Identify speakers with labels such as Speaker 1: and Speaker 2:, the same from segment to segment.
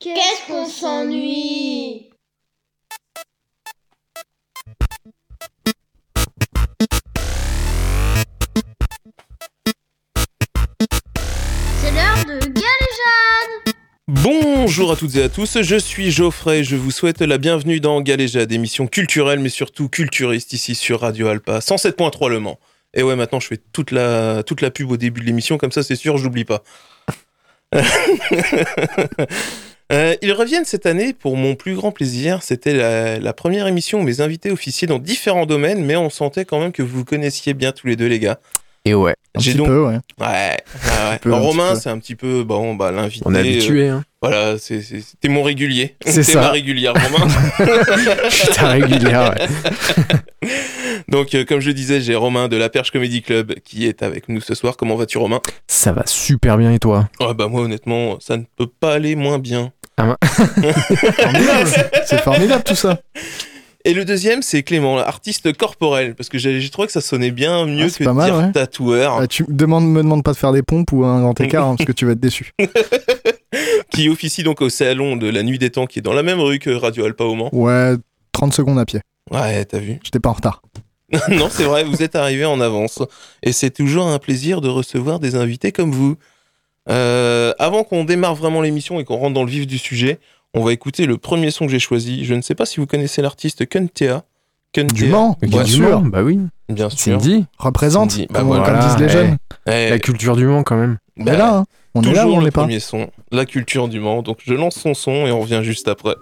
Speaker 1: Qu'est-ce qu'on s'ennuie? C'est l'heure de Galéjade
Speaker 2: Bonjour à toutes et à tous, je suis Geoffrey, je vous souhaite la bienvenue dans Galéjade, émission culturelle mais surtout culturiste ici sur Radio Alpa, 107.3 Le Mans. Et ouais, maintenant je fais toute la, toute la pub au début de l'émission, comme ça c'est sûr, j'oublie pas. Euh, ils reviennent cette année pour mon plus grand plaisir. C'était la, la première émission où mes invités officiers dans différents domaines, mais on sentait quand même que vous vous connaissiez bien tous les deux, les gars.
Speaker 3: Et ouais.
Speaker 4: Un
Speaker 2: J'ai
Speaker 4: petit
Speaker 2: donc-
Speaker 4: peu, ouais.
Speaker 2: Ouais, ouais, ouais.
Speaker 4: peu, un
Speaker 2: Romain, c'est un petit peu bon, bah, l'invité.
Speaker 3: On est
Speaker 2: euh,
Speaker 3: habitué, hein.
Speaker 2: voilà, c'est- c'est- c'était mon régulier.
Speaker 3: C'est
Speaker 2: T'es
Speaker 3: ça.
Speaker 2: ma régulière, Romain.
Speaker 3: Je suis ta régulière, ouais.
Speaker 2: Donc, euh, comme je disais, j'ai Romain de la Perche Comedy Club qui est avec nous ce soir. Comment vas-tu, Romain?
Speaker 3: Ça va super bien et toi?
Speaker 2: Ouais, bah moi, honnêtement, ça ne peut pas aller moins bien.
Speaker 4: Formidable. C'est formidable tout ça.
Speaker 2: Et le deuxième, c'est Clément, artiste corporel, parce que j'ai trouvé que ça sonnait bien mieux
Speaker 4: Ah,
Speaker 2: que
Speaker 4: pas mal,
Speaker 2: dire
Speaker 4: ouais.
Speaker 2: tatoueur,
Speaker 4: Ah, tu me demandes, me demandes pas de faire des pompes ou un grand écart hein, parce que tu vas être déçu.
Speaker 2: qui officie donc au salon de la Nuit des Temps, qui est dans la même rue que Radio Alpa au Mans.
Speaker 4: Ouais, 30 secondes à pied.
Speaker 2: Ouais, t'as vu
Speaker 4: J'étais pas en retard.
Speaker 2: non, c'est vrai, vous êtes arrivé en avance. Et c'est toujours un plaisir de recevoir des invités comme vous. Euh, avant qu'on démarre vraiment l'émission et qu'on rentre dans le vif du sujet, on va écouter le premier son que j'ai choisi. Je ne sais pas si vous connaissez l'artiste Kuntea. Kuntea,
Speaker 4: Du Mans, bien
Speaker 3: Du
Speaker 4: sûr.
Speaker 3: Mans, Bah oui.
Speaker 2: bien sûr.
Speaker 3: Cindy.
Speaker 4: Représente,
Speaker 2: Cindy, bah
Speaker 4: comme,
Speaker 2: voilà.
Speaker 4: comme disent les
Speaker 3: Eh,
Speaker 4: jeunes.
Speaker 2: Eh,
Speaker 3: La culture du Mans, quand même.
Speaker 2: bah,
Speaker 4: Mais là, hein, on est là ou
Speaker 2: toujours
Speaker 4: on
Speaker 2: le
Speaker 4: pas
Speaker 2: premier son, la culture du Mans. Donc je lance son son et on revient juste après.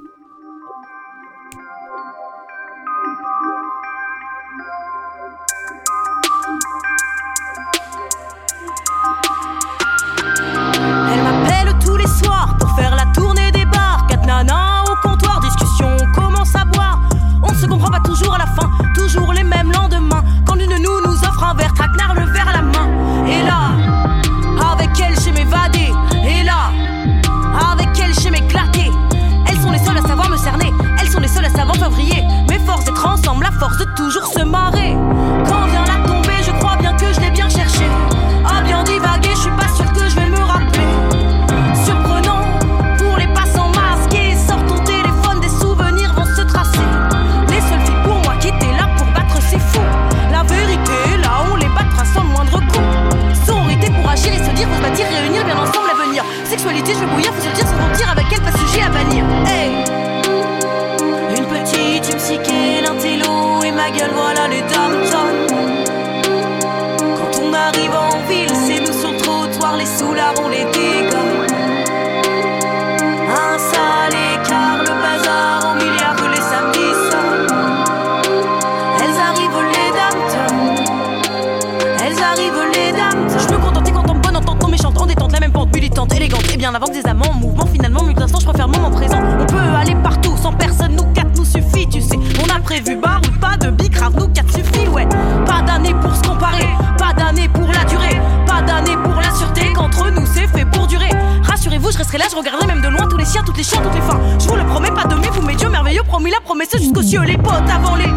Speaker 5: Je regarderai même de loin tous les chiens, toutes les chiens, toutes les fins. Je vous le promets, pas de mes vous, mes dieux merveilleux, promis la promesse jusqu'aux cieux, les potes avant les.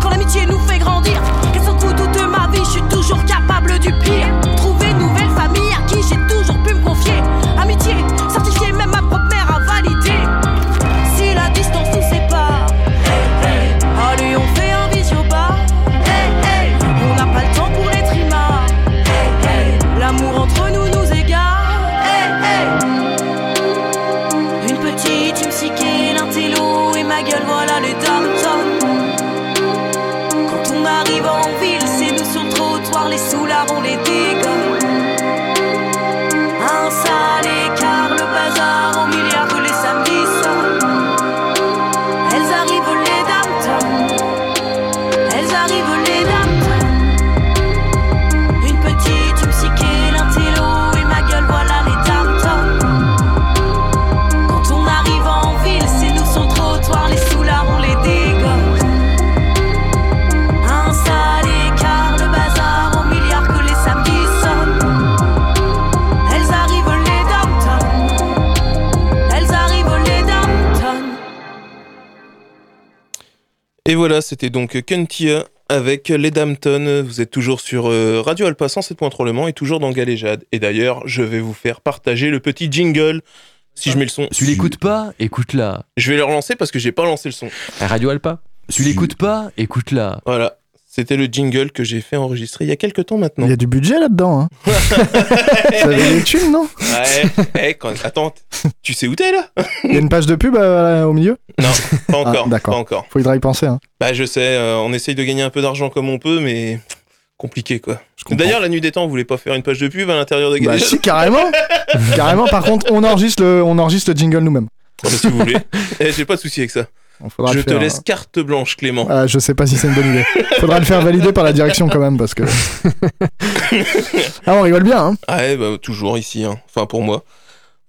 Speaker 5: Quand l'amitié nous fait grandir, qu'elle s'en coûte toute ma vie, je suis toujours capable du pire. Trouver une nouvelle famille à qui j'ai toujours voilà,
Speaker 2: c'était donc Kuntia avec les Dampton. Vous êtes toujours sur euh, Radio Alpa 107.3 Le Mans et toujours dans Galéjade. Et d'ailleurs, je vais vous faire partager le petit jingle Si je mets le son.
Speaker 3: Tu l'écoutes pas Écoute-la.
Speaker 2: Je vais le relancer parce que j'ai pas lancé le son.
Speaker 3: Radio Alpa. Tu- l'écoutes pas Écoute-la.
Speaker 2: Voilà. C'était le jingle que j'ai fait enregistrer il y a quelques temps maintenant.
Speaker 4: Il y a du budget là-dedans. Hein. Ça avait des thunes, non
Speaker 2: Ouais, eh, quand- Attends, tu sais où t'es là?
Speaker 4: Il y a une page de pub euh, au milieu?
Speaker 2: Non, pas encore.
Speaker 4: Ah, d'accord.
Speaker 2: Pas encore.
Speaker 4: Faudra y penser. Hein.
Speaker 2: Bah je sais, euh, on essaye de gagner un peu d'argent comme on peut, mais compliqué quoi. D'ailleurs, la nuit des temps, vous voulez pas faire une page de pub à l'intérieur de
Speaker 4: Bah, si, carrément. carrément. Par contre, on enregistre le, on enregistre le jingle nous-mêmes.
Speaker 2: Si vous voulez. Eh, j'ai pas de souci avec ça.
Speaker 4: Faudra
Speaker 2: Je te
Speaker 4: faire,
Speaker 2: laisse carte blanche, Clément.
Speaker 4: Ah, je sais pas si c'est une bonne idée. Faudra le faire valider par la direction quand même parce que. ah, on rigole bien. Hein.
Speaker 2: Ah ouais, bah, toujours ici, hein. enfin pour moi.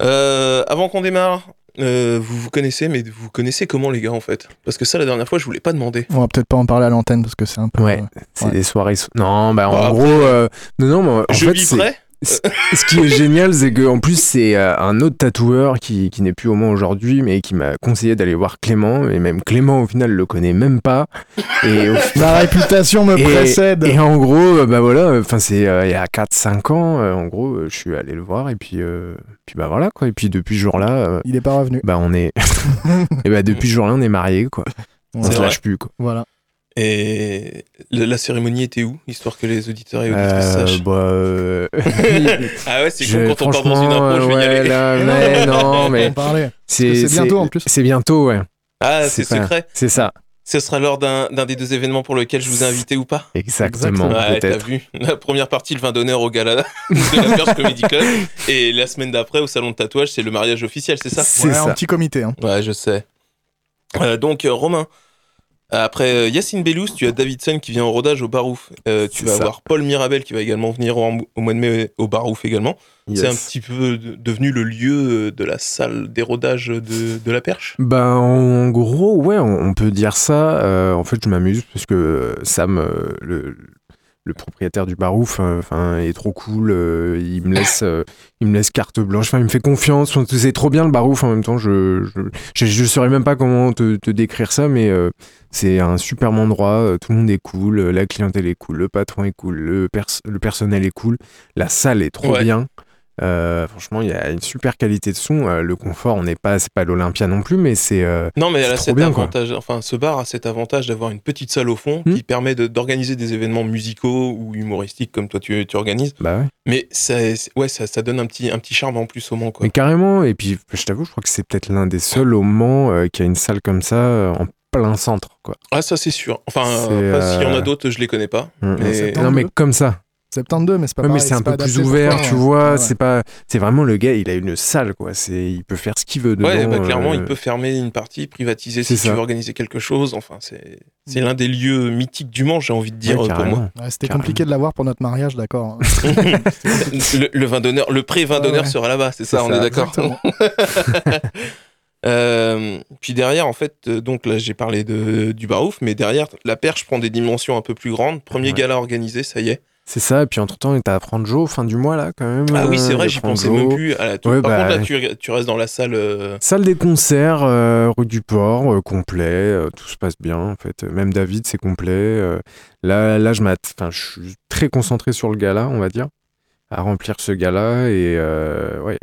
Speaker 2: Euh, avant qu'on démarre, euh, vous vous connaissez, mais vous connaissez comment les gars en fait? Parce que ça, la dernière fois, je vous l'ai pas demandé.
Speaker 4: On va peut-être pas en parler à l'antenne parce que c'est un peu.
Speaker 3: Ouais.
Speaker 4: euh,
Speaker 3: C'est
Speaker 4: Ouais.
Speaker 3: des soirées. so- Non, bah en
Speaker 2: Bah,
Speaker 3: gros, euh, non, non, mais en
Speaker 2: je
Speaker 3: fait,
Speaker 2: vis prêt?
Speaker 3: Ce qui est génial, c'est que en plus c'est euh, un autre tatoueur qui, qui n'est plus au moins aujourd'hui, mais qui m'a conseillé d'aller voir Clément, et même Clément au final le connaît même pas. Et, au
Speaker 4: réputation me
Speaker 3: et-
Speaker 4: précède.
Speaker 3: et en gros, euh, bah voilà, enfin c'est euh, il y a 4-5 ans, euh, en gros, euh, je suis allé le voir et puis puis bah voilà quoi. Et puis depuis ce jour-là,
Speaker 4: Il est pas revenu.
Speaker 3: bah on est, et bah depuis ce jour-là on est mariés quoi. On se
Speaker 2: vrai
Speaker 3: lâche plus quoi.
Speaker 4: Voilà.
Speaker 2: Et la cérémonie était où Histoire que les auditeurs et auditrices
Speaker 3: Euh,
Speaker 2: sachent.
Speaker 3: bah, euh,
Speaker 2: Ah ouais, c'est con quand on part dans une impro, je vais y aller.
Speaker 3: là,
Speaker 4: Mais non,
Speaker 3: non, mais c'est
Speaker 4: c'est bientôt, en plus.
Speaker 3: C'est bientôt, ouais.
Speaker 2: Ah, c'est secret.
Speaker 3: C'est ça.
Speaker 2: Ce sera lors d'un des deux événements pour lesquels je vous ai invité ou pas
Speaker 3: Exactement,
Speaker 2: Ouais, t'as vu. La première partie, le vin d'honneur au gala de la Perche Comedy Club. Et la semaine d'après, au salon de tatouage, c'est le mariage officiel, c'est ça?
Speaker 3: C'est
Speaker 4: Ouais,
Speaker 3: ça.
Speaker 4: un petit comité. Hein.
Speaker 2: Ouais, je sais. Euh, donc, euh, Romain, après euh, Yacine Bellous, tu as Davidson qui vient au rodage au Barouf. Euh, tu vas
Speaker 3: ça.
Speaker 2: avoir Paul Mirabel qui va également venir au, au mois de mai au Barouf également. C'est un petit peu de- devenu le lieu de la salle des rodages de, de la Perche.
Speaker 3: Bah, en gros, ouais, on, on peut dire ça. Euh, en fait, je m'amuse parce que euh, Sam, euh, le, le propriétaire du Barouf, enfin, est trop cool. euh, il me laisse, euh, il me laisse carte blanche. Enfin, il me fait confiance. C'est trop bien le Barouf. En même temps, je, je, je, je saurais même pas comment te, te décrire ça, mais euh, c'est un superbe endroit. Tout le monde est cool. La clientèle est cool. Le patron est cool. Le, pers- le personnel est cool. La salle est trop
Speaker 2: Ouais.
Speaker 3: bien. Euh, franchement, il y a une super qualité de son. Euh, le confort, on n'est pas, c'est pas l'Olympia non plus, mais c'est euh,
Speaker 2: Non, mais elle a
Speaker 3: C'est
Speaker 2: cet
Speaker 3: trop bien, quoi.
Speaker 2: avantage, enfin, ce bar a cet avantage d'avoir une petite salle au fond
Speaker 3: Hmm.
Speaker 2: qui permet de- d'organiser des événements musicaux ou humoristiques comme toi tu, tu organises.
Speaker 3: bah ouais.
Speaker 2: Mais ça, c'est- ouais, ça, ça donne un petit, un petit charme en plus au Mans, quoi.
Speaker 3: Mais carrément. Et puis, je t'avoue, je crois que c'est peut-être l'un des seuls au Mans euh, qui a une salle comme ça euh, en plein centre, quoi.
Speaker 2: Ah, ça c'est sûr. Enfin, s'il y en a d'autres, je les connais pas.
Speaker 3: Mm,
Speaker 2: Mais-
Speaker 3: mm. Non, mais comme ça.
Speaker 4: 72, mais c'est pas
Speaker 3: Ouais, mais c'est un peu plus ouvert, tu
Speaker 4: ouais.
Speaker 3: vois.
Speaker 4: Ouais.
Speaker 3: C'est pas, c'est vraiment le gars. Il a une salle, quoi. C'est, il peut faire ce qu'il veut dedans.
Speaker 2: Ouais, bah, clairement,
Speaker 3: euh,
Speaker 2: il peut fermer une partie, privatiser si
Speaker 3: C'est
Speaker 2: tu
Speaker 3: ça.
Speaker 2: veux organiser quelque chose. Enfin, c'est c'est l'un des lieux mythiques du Mans, j'ai envie de dire
Speaker 3: ouais,
Speaker 2: euh, pour moi.
Speaker 4: C'était
Speaker 3: Carrément.
Speaker 4: compliqué de l'avoir pour notre mariage, d'accord. hein.
Speaker 2: le, le vin d'honneur, le pré-vin
Speaker 4: Ouais,
Speaker 2: d'honneur
Speaker 4: ouais.
Speaker 2: sera là-bas, c'est ça,
Speaker 3: C'est
Speaker 2: on
Speaker 3: ça,
Speaker 2: est d'accord. Euh, puis derrière, en fait, euh, donc là j'ai parlé de, du Barouf, mais derrière, la perche prend des dimensions un peu plus grandes. Premier
Speaker 3: Ouais.
Speaker 2: gala organisé, ça y est.
Speaker 3: C'est ça. Et puis entre temps, t'as Franjo fin du mois là, quand même.
Speaker 2: Ah oui, c'est
Speaker 3: euh,
Speaker 2: vrai, j'y pensais même plus. à.
Speaker 3: Ouais,
Speaker 2: Par
Speaker 3: bah,
Speaker 2: contre, là, tu, tu restes dans la salle. euh,
Speaker 3: Salle des concerts, euh, rue du Port, euh, complet, tout se passe bien en fait. Même David, c'est complet. là, là, je m'att- enfin, je suis très concentré sur le gala, on va dire, à remplir ce gala et ouais,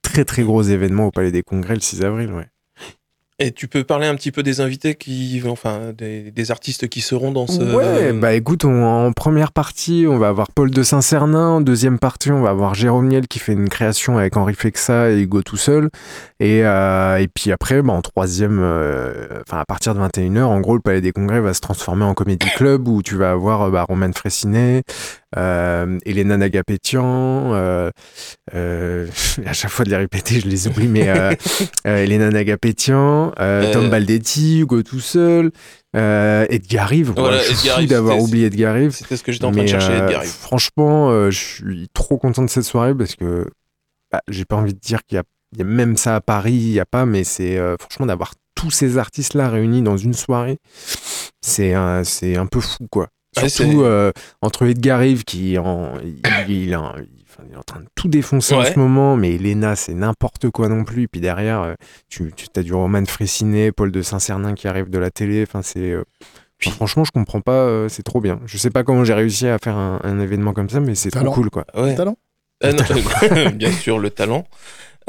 Speaker 3: très très gros événement au Palais des Congrès le 6 avril, ouais.
Speaker 2: Et tu peux parler un petit peu des invités qui, enfin, des, des artistes qui seront dans ce.
Speaker 3: Ouais, bah écoute, on- en première partie, on va avoir Paul de Saint-Cernin. En deuxième partie, on va avoir Jérôme Niel qui fait une création avec Henri Fexa et Hugo tout seul. Et, euh, et puis après, bah, en troisième, euh, enfin à partir de 21h, en gros, le Palais des Congrès va se transformer en comédie club où tu vas avoir euh, bah, Roman Fressinet, euh, Elena Nagapétian. Euh, euh, à chaque fois de les répéter, je les oublie, mais euh, euh, Elena Nagapétian, euh,
Speaker 2: Euh,
Speaker 3: Tom Baldetti, Hugo tout seul. Euh, Edgar Rive,
Speaker 2: Voilà,
Speaker 3: je suis d'avoir oublié Edgar Rive.
Speaker 2: C'était ce que j'étais en train de chercher,
Speaker 3: euh,
Speaker 2: Edgar Rive.
Speaker 3: Franchement, euh, je suis trop content de cette soirée parce que bah, j'ai pas envie de dire qu'il y a, il y a même ça à Paris, il y a pas, mais c'est euh, franchement d'avoir tous ces artistes-là réunis dans une soirée, c'est un, c'est un peu fou quoi. Surtout euh, entre Edgar Rive qui en, il, il, est en- il- enfin, il est en train de tout défoncer en ce moment, mais Elena c'est n'importe quoi non plus. Et puis derrière, euh, tu, tu as du Roman Fressinet, Paul de Saint-Cernin qui arrive de la télé. Enfin c'est euh,
Speaker 2: Puis-
Speaker 3: franchement, je comprends pas, euh, c'est trop bien. Je sais pas comment j'ai réussi à faire un, un événement comme ça, mais c'est trop
Speaker 4: Talent.
Speaker 3: cool quoi.
Speaker 2: Ouais.
Speaker 4: Talent
Speaker 2: non, bien sûr, le talent.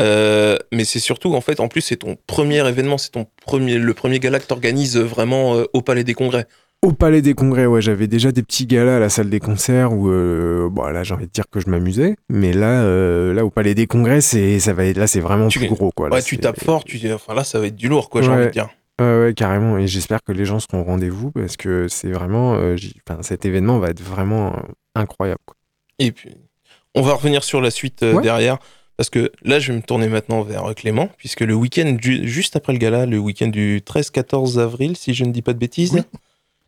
Speaker 2: Euh, mais c'est surtout, en fait, en plus, c'est ton premier événement, c'est ton premier, le premier gala que t'organises vraiment euh, au Palais des Congrès.
Speaker 3: Au Palais des Congrès, ouais, j'avais déjà des petits galas à la salle des concerts où, euh, bon, là, j'ai envie de dire que je m'amusais, mais là, euh, là, au Palais des Congrès, c'est, ça va être, là, c'est vraiment
Speaker 2: Tu-
Speaker 3: plus gros, quoi. Là,
Speaker 2: ouais, tu tapes fort, tu enfin là, ça va être du lourd, quoi, j'ai
Speaker 3: Ouais.
Speaker 2: envie de dire.
Speaker 3: Ouais, ouais, carrément. Et j'espère que les gens seront au rendez-vous parce que c'est vraiment, euh, enfin, cet événement va être vraiment incroyable. quoi.
Speaker 2: Et puis, on va revenir sur la suite
Speaker 3: Ouais.
Speaker 2: derrière. Parce que là, je vais me tourner maintenant vers Clément, puisque le week-end, ju- juste après le gala, le week-end du 13-14 avril, si je ne dis pas de bêtises,
Speaker 4: Oui.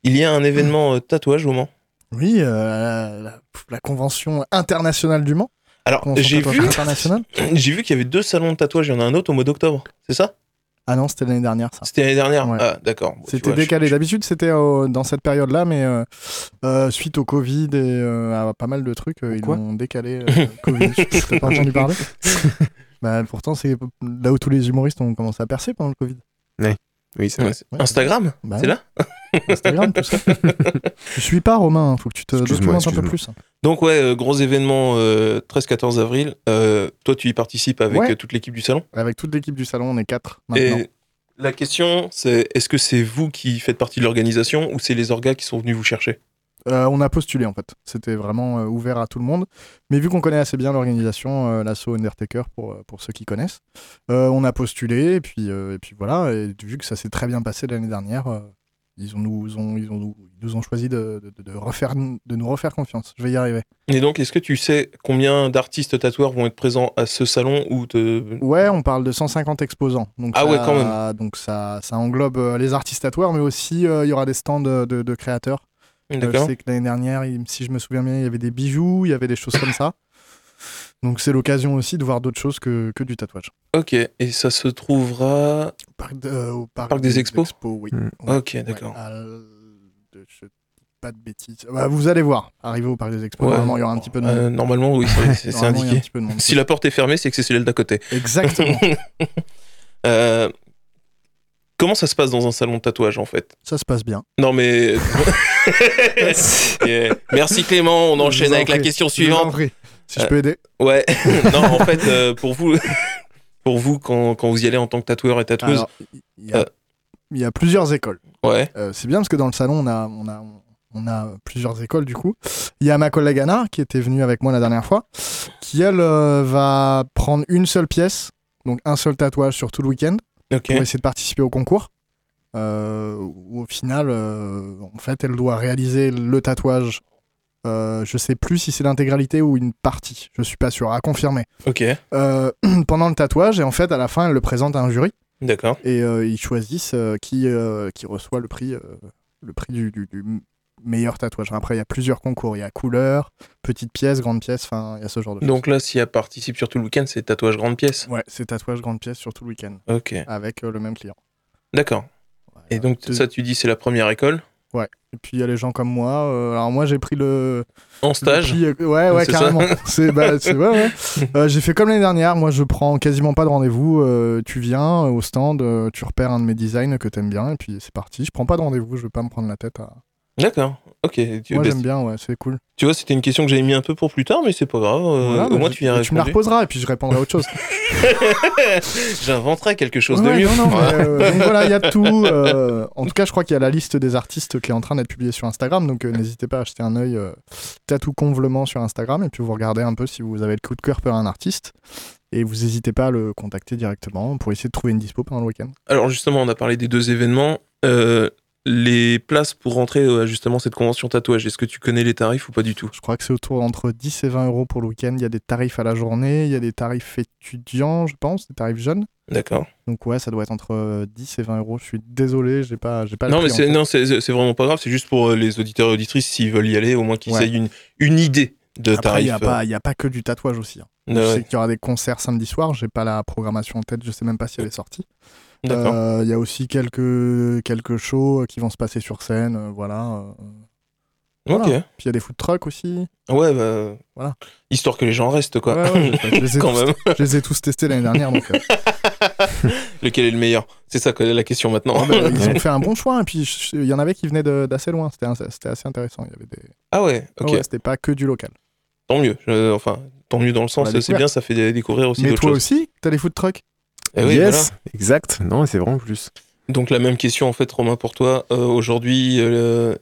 Speaker 2: Il y a un événement euh, tatouage au Mans.
Speaker 4: Oui, euh, la, la convention internationale du Mans.
Speaker 2: Alors, j'ai vu, j'ai vu qu'il y avait deux salons de tatouage, il y en a un autre au mois d'octobre, c'est ça?
Speaker 4: Ah non, c'était l'année dernière, ça.
Speaker 2: C'était l'année dernière?
Speaker 4: Ouais.
Speaker 2: Ah, d'accord. Bon,
Speaker 4: C'était décalé.
Speaker 2: je-
Speaker 4: D'habitude, c'était dans cette période-là, mais euh, euh, suite au Covid et euh, à pas mal de trucs, euh, ils l'ont décalé. euh, Covid, t'as pas entendu parler bah, Pourtant, c'est là où tous les humoristes ont commencé à percer pendant le Covid.
Speaker 3: Oui, c'est
Speaker 2: Ouais,
Speaker 3: vrai.
Speaker 2: c'est-
Speaker 4: Ouais.
Speaker 2: Instagram?
Speaker 4: Bah
Speaker 2: C'est
Speaker 4: oui.
Speaker 2: là?
Speaker 4: Instagram, tout ça. tu suis pas, Romain, faut que tu te documentes un peu plus.
Speaker 2: Donc, ouais, euh, gros événement euh, 13-14 avril. Euh, toi, tu y participes avec
Speaker 4: Ouais.
Speaker 2: euh, toute l'équipe du salon?
Speaker 4: Avec toute l'équipe du salon, on est quatre maintenant.
Speaker 2: Et la question, c'est est-ce que c'est vous qui faites partie de l'organisation ou c'est les orgas qui sont venus vous chercher?
Speaker 4: Euh, on a postulé en fait. C'était vraiment euh, ouvert à tout le monde. Mais vu qu'on connaît assez bien l'organisation, euh, l'assaut Undertaker pour, pour ceux qui connaissent, euh, on a postulé et puis, euh, et puis voilà. Et vu que ça s'est très bien passé l'année dernière, euh, ils, ont nous ont, ils, ont, ils nous ont choisi de, de, de refaire, de nous refaire confiance. Je vais y arriver.
Speaker 2: Et donc, est-ce que tu sais combien d'artistes tatoueurs vont être présents à ce salon ou te...
Speaker 4: Ouais, on parle de 150 exposants. Donc
Speaker 2: Ah
Speaker 4: ça,
Speaker 2: ouais, quand même.
Speaker 4: Donc ça, ça englobe euh, les artistes tatoueurs, mais aussi euh, il y aura des stands de, créateurs. Euh, je
Speaker 2: D'accord
Speaker 4: sais que l'année dernière, si je me souviens bien, il y avait des bijoux, il y avait des choses comme ça. Donc c'est l'occasion aussi de voir d'autres choses que, que du tatouage.
Speaker 2: Ok, et ça se trouvera...
Speaker 4: Au parc, de- euh, au parc
Speaker 2: Parc des Expos
Speaker 4: oui. Ouais,
Speaker 2: Ok,
Speaker 4: ouais,
Speaker 2: d'accord.
Speaker 4: pas de bêtises. Bah, vous allez voir, arrivé au parc des Expos,
Speaker 2: Ouais.
Speaker 4: normalement il y aura un petit peu de monde.
Speaker 2: Euh, normalement, oui, c'est-
Speaker 4: un
Speaker 2: indiqué.
Speaker 4: petit peu de monde.
Speaker 2: Si la porte est fermée, c'est que c'est celle d'à côté.
Speaker 4: Exactement,
Speaker 2: Euh, Comment ça se passe dans un salon de tatouage, en fait?
Speaker 4: Ça se passe bien.
Speaker 2: Non, mais... Yeah. Merci Clément, on enchaîne avec la question
Speaker 4: Je vous en
Speaker 2: suivante.
Speaker 4: Si je
Speaker 2: Euh,
Speaker 4: peux aider.
Speaker 2: Ouais, non, en fait, euh, pour vous, pour vous quand, quand vous y allez en tant que tatoueur et tatoueuse,
Speaker 4: Alors, il y, a-
Speaker 2: euh,
Speaker 4: il y a plusieurs écoles.
Speaker 2: ouais,
Speaker 4: Euh, c'est bien parce que dans le salon, on a, on, a, on a plusieurs écoles du coup. Il y a ma collègue Anna qui était venue avec moi la dernière fois, qui elle euh, va prendre une seule pièce, donc un seul tatouage sur tout le week-end, pour essayer de participer au concours. Euh, où au final, euh, en fait, elle doit réaliser le tatouage. Euh, je sais plus si c'est l'intégralité ou une partie. Je suis pas sûr. À confirmer.
Speaker 2: ok,
Speaker 4: Euh, pendant le tatouage et en fait, à la fin, elle le présente à un jury
Speaker 2: d'accord.
Speaker 4: et euh, ils choisissent euh, qui, qui reçoit le prix, le prix du, du- du meilleur tatouage. Après, il y a plusieurs concours. Il y a couleur, petite pièce, grande pièce, enfin, il y a ce genre de
Speaker 2: Donc là, si elle participe sur tout le week-end, c'est tatouage grande pièce.
Speaker 4: choses. Ouais, c'est tatouage, grande pièce sur tout le week-end
Speaker 2: Ok,
Speaker 4: avec le même client.
Speaker 2: d'accord. Et donc ça, tu dis, c'est la première école
Speaker 4: Et puis, il y a les gens comme moi. euh, alors, moi, j'ai pris le.
Speaker 2: en
Speaker 4: le
Speaker 2: stage.
Speaker 4: prix, euh, ouais, ouais,
Speaker 2: C'est ça
Speaker 4: carrément. c'est, bah, ouais, ouais. Euh, j'ai fait comme l'année dernière. Moi, je prends quasiment pas de rendez-vous. euh, tu viens au stand, tu repères un de mes designs que t'aimes bien, et puis c'est parti. Je prends pas de rendez-vous. Je vais pas me prendre la tête à.
Speaker 2: D'accord. Ok. Tu,
Speaker 4: Moi, j'aime bien, ouais, c'est cool.
Speaker 2: tu vois, c'était une question que j'avais mis un peu pour plus tard, mais c'est pas grave. euh,
Speaker 4: Voilà,
Speaker 2: au
Speaker 4: bah,
Speaker 2: moins,
Speaker 4: je-
Speaker 2: tu y as
Speaker 4: Tu me la reposeras et puis je répondrai à autre chose.
Speaker 2: J'inventerai quelque chose
Speaker 4: Ouais,
Speaker 2: de mieux.
Speaker 4: non, non, mais, euh, donc voilà, il y a tout. euh, en tout cas, je crois qu'il y a la liste des artistes qui est en train d'être publiée sur Instagram. Donc euh, n'hésitez pas à acheter un œil tatou convelement sur Instagram et puis vous regardez un peu si vous avez le coup de cœur pour un artiste. Et vous n'hésitez pas à le contacter directement pour essayer de trouver une dispo pendant le week-end.
Speaker 2: Alors justement, on a parlé des deux événements. Euh, les places pour rentrer à justement cette convention tatouage, est-ce que tu connais les tarifs ou pas du tout?
Speaker 4: Je crois que c'est autour entre 10 et 20 euros pour le week-end. Il y a des tarifs à la journée, il y a des tarifs étudiants, je pense, des tarifs jeunes.
Speaker 2: D'accord.
Speaker 4: Donc ouais, ça doit être entre euh, 10 et 20 euros. Je suis désolé, j'ai pas, j'ai pas
Speaker 2: Non, mais c'est non, c'est vraiment pas grave. C'est juste pour euh, les auditeurs et auditrices s'ils veulent y aller, au moins qu'ils
Speaker 4: Ouais.
Speaker 2: aient une, une idée de
Speaker 4: Après, il n'y
Speaker 2: tarifs.
Speaker 4: a, pas- il y a pas que du tatouage aussi. hein.
Speaker 2: euh,
Speaker 4: Je
Speaker 2: ouais,
Speaker 4: sais qu'il y aura des concerts samedi soir, j'ai pas la programmation en tête, je sais même pas si elle est sortie. Euh, Il y a aussi quelques, quelques shows qui vont se passer sur scène, euh, voilà. euh.
Speaker 2: ok.
Speaker 4: voilà. Puis il y a des food trucks aussi.
Speaker 2: Ouais, bah.
Speaker 4: Voilà.
Speaker 2: Histoire que les gens restent, quoi.
Speaker 4: Ouais, ouais, je, les ai
Speaker 2: Quand
Speaker 4: tous,
Speaker 2: même.
Speaker 4: je les ai tous testés l'année dernière, donc euh,
Speaker 2: Lequel est le meilleur? C'est ça la question maintenant?
Speaker 4: ah, bah, ils ont fait un bon choix. Et puis je- il y en avait qui venaient d'assez loin, c'était assez intéressant. Il y avait des...
Speaker 2: ah ouais, ok.
Speaker 4: Ah ouais, c'était pas que du local.
Speaker 2: Tant mieux. Je- enfin, tant mieux dans le sens, c'est bien, ça fait dé- découvrir aussi
Speaker 4: Mais toi
Speaker 2: choses.
Speaker 4: aussi, t'as des food trucks?
Speaker 2: Eh oui, voilà.
Speaker 3: exact. Non, c'est vraiment plus.
Speaker 2: Donc la même question en fait Romain pour toi. Euh, Aujourd'hui, euh,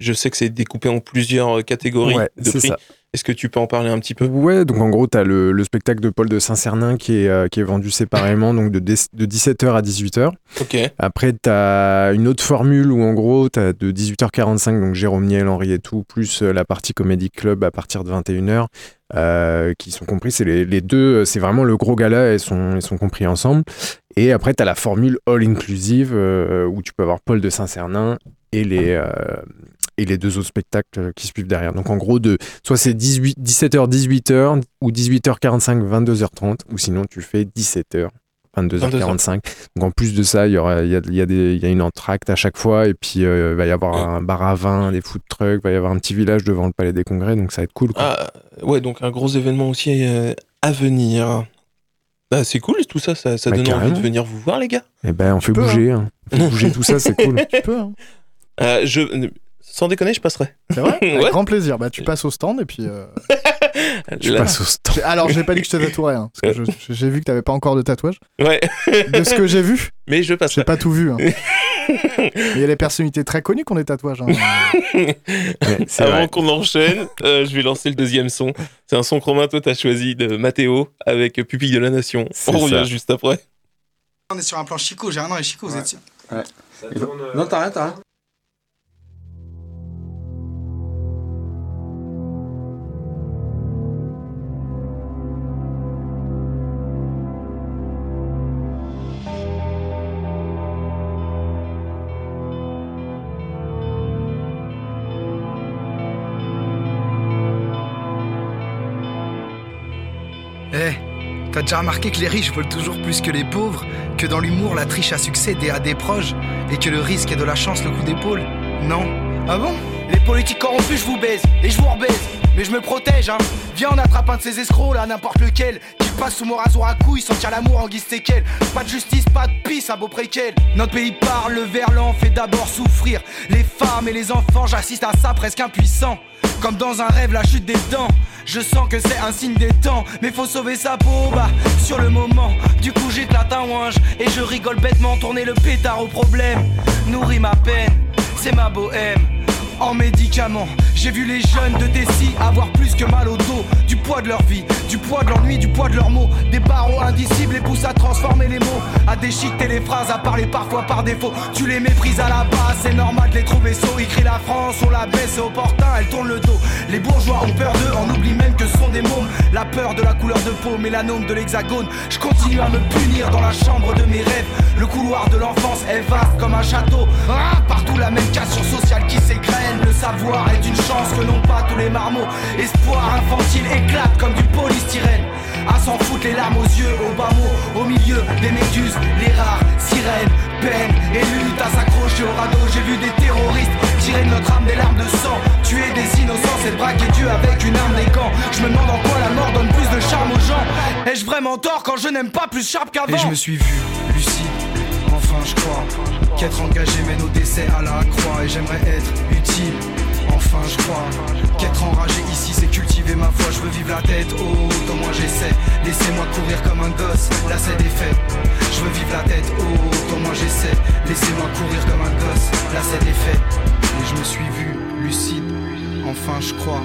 Speaker 2: je sais que c'est découpé en plusieurs catégories
Speaker 3: Ouais,
Speaker 2: de
Speaker 3: c'est
Speaker 2: prix.
Speaker 3: ça.
Speaker 2: Est-ce que tu peux en parler un petit peu?
Speaker 3: Ouais, donc en gros, tu as le, le spectacle de Paul de Saint-Cernin qui est, euh, qui est vendu séparément, donc de, dix- de 17h à 18h.
Speaker 2: Ok.
Speaker 3: Après, tu as une autre formule où en gros, tu as de 18h45, donc Jérôme Niel, Henri et tout, plus euh, la partie Comedy Club à partir de 21h, euh, qui sont compris. C'est les, les deux, c'est vraiment le gros gala, ils sont, ils sont compris ensemble. Et après, tu as la formule all inclusive euh, où tu peux avoir Paul de Saint-Cernin et les. euh, et les deux autres spectacles qui suivent derrière. Donc en gros, de, soit c'est 18 17h, 18h, ou 18h45, 22h30, ou sinon tu fais 17h, 22h45. Donc en plus de ça, il y, aura, il y, a, il y, a des- il y a une entracte à chaque fois, et puis euh, il va y avoir un bar à vin, des food trucks, il va y avoir un petit village devant le Palais des Congrès, donc ça va être cool. Quoi.
Speaker 2: Ah, ouais, donc un gros événement aussi euh, à venir. Bah, c'est cool tout ça, ça, ça
Speaker 3: Bah,
Speaker 2: donne envie de venir vous voir les gars.
Speaker 3: Et ben on fait
Speaker 4: peux,
Speaker 3: bouger, hein. On fait bouger tout ça, c'est cool.
Speaker 4: Tu peux, hein.
Speaker 2: Euh, je, sans déconner, je passerai.
Speaker 4: C'est vrai Avec
Speaker 2: Ouais.
Speaker 4: grand plaisir. Bah, tu passes au stand et puis. euh,
Speaker 3: Je
Speaker 2: Là-
Speaker 3: passe au stand.
Speaker 4: j'ai- Alors, j'ai pas dit que je te tatouerais, hein, parce que je- j'ai vu que t'avais pas encore de tatouage.
Speaker 2: Ouais,
Speaker 4: De ce que j'ai vu,
Speaker 2: mais je
Speaker 4: j'ai
Speaker 2: passerai.
Speaker 4: pas tout vu. hein. Il y a des personnalités très connues qui ont des tatouages. hein.
Speaker 3: Ouais, c'est
Speaker 2: Avant qu'on enchaîne, euh, je vais lancer le deuxième son. C'est un son que Romain, toi, t'as choisi de Mathéo avec Pupille de la Nation.
Speaker 3: C'est
Speaker 2: On revient
Speaker 3: ça.
Speaker 2: juste après.
Speaker 6: On est sur un plan Chico, j'ai rien avec Chico, vous êtes sûr
Speaker 7: Non, t'as rien, t'as rien.
Speaker 6: Déjà remarqué que les riches volent toujours plus que les pauvres Que dans l'humour, la triche a succédé à des proches Et que le risque est de la chance le coup d'épaule Non Ah bon? Les politiques corrompus, je vous baise et je vous rebaise mais je me protège, hein. Viens, on attrape un de ces escrocs là, n'importe lequel. Qui passe sous mon rasoir à couilles, sentir l'amour en guise séquelle. Pas de justice, pas de pisse, un beau préquel. Notre pays parle, le verlan fait d'abord souffrir. Les femmes et les enfants, j'assiste à ça presque impuissant. Comme dans un rêve, la chute des dents. Je sens que c'est un signe des temps, mais faut sauver sa peau, bah, sur le moment. Du coup, j'éclate un ouinge et je rigole bêtement, tourner le pétard au problème. Nourris ma peine, c'est ma bohème. En médicaments, j'ai vu les jeunes de Tessie avoir plus que mal au dos. Du poids de leur vie, du poids de l'ennui, du poids de leurs mots. Des barreaux indicibles les poussent à transformer les mots, à déchiqueter les phrases, à parler parfois par défaut. Tu les méprises à la base, c'est normal de les trouver sots. Ils crient la France, on la baisse, c'est opportun, elle tourne le dos. Les bourgeois ont peur d'eux, on oublie même que ce sont des mômes. La peur de la couleur de peau, mélanome de l'hexagone. Je continue à me punir dans la chambre de mes rêves. Le couloir de l'enfance est vaste comme un château. Ah, partout la même cassure sociale qui Le savoir est une chance que n'ont pas tous les marmots. Espoir infantile éclate comme du polystyrène. À s'en foutre les larmes aux yeux, au bas mot, au milieu des méduses, les rares sirènes, peine et lutte à s'accrocher au radeau. J'ai vu des terroristes tirer de notre âme des larmes de sang, tuer des innocents, c'est braquer Dieu avec une arme des camps. Je me demande en quoi la mort donne plus de charme aux gens. Ai-je vraiment tort quand je n'aime pas plus sharp qu'avant? Et je me suis vu, lucide, je crois Qu'être engagé mène au décès à la croix Et j'aimerais être utile, enfin je crois Qu'être enragé ici c'est cultiver ma foi. Je veux vivre la tête haute, au moins j'essaie. Laissez-moi courir comme un gosse, là c'est des faits Je veux vivre la tête haute, au moins j'essaie. Laissez-moi courir comme un gosse, là c'est des faits Et je me suis vu, lucide, enfin je crois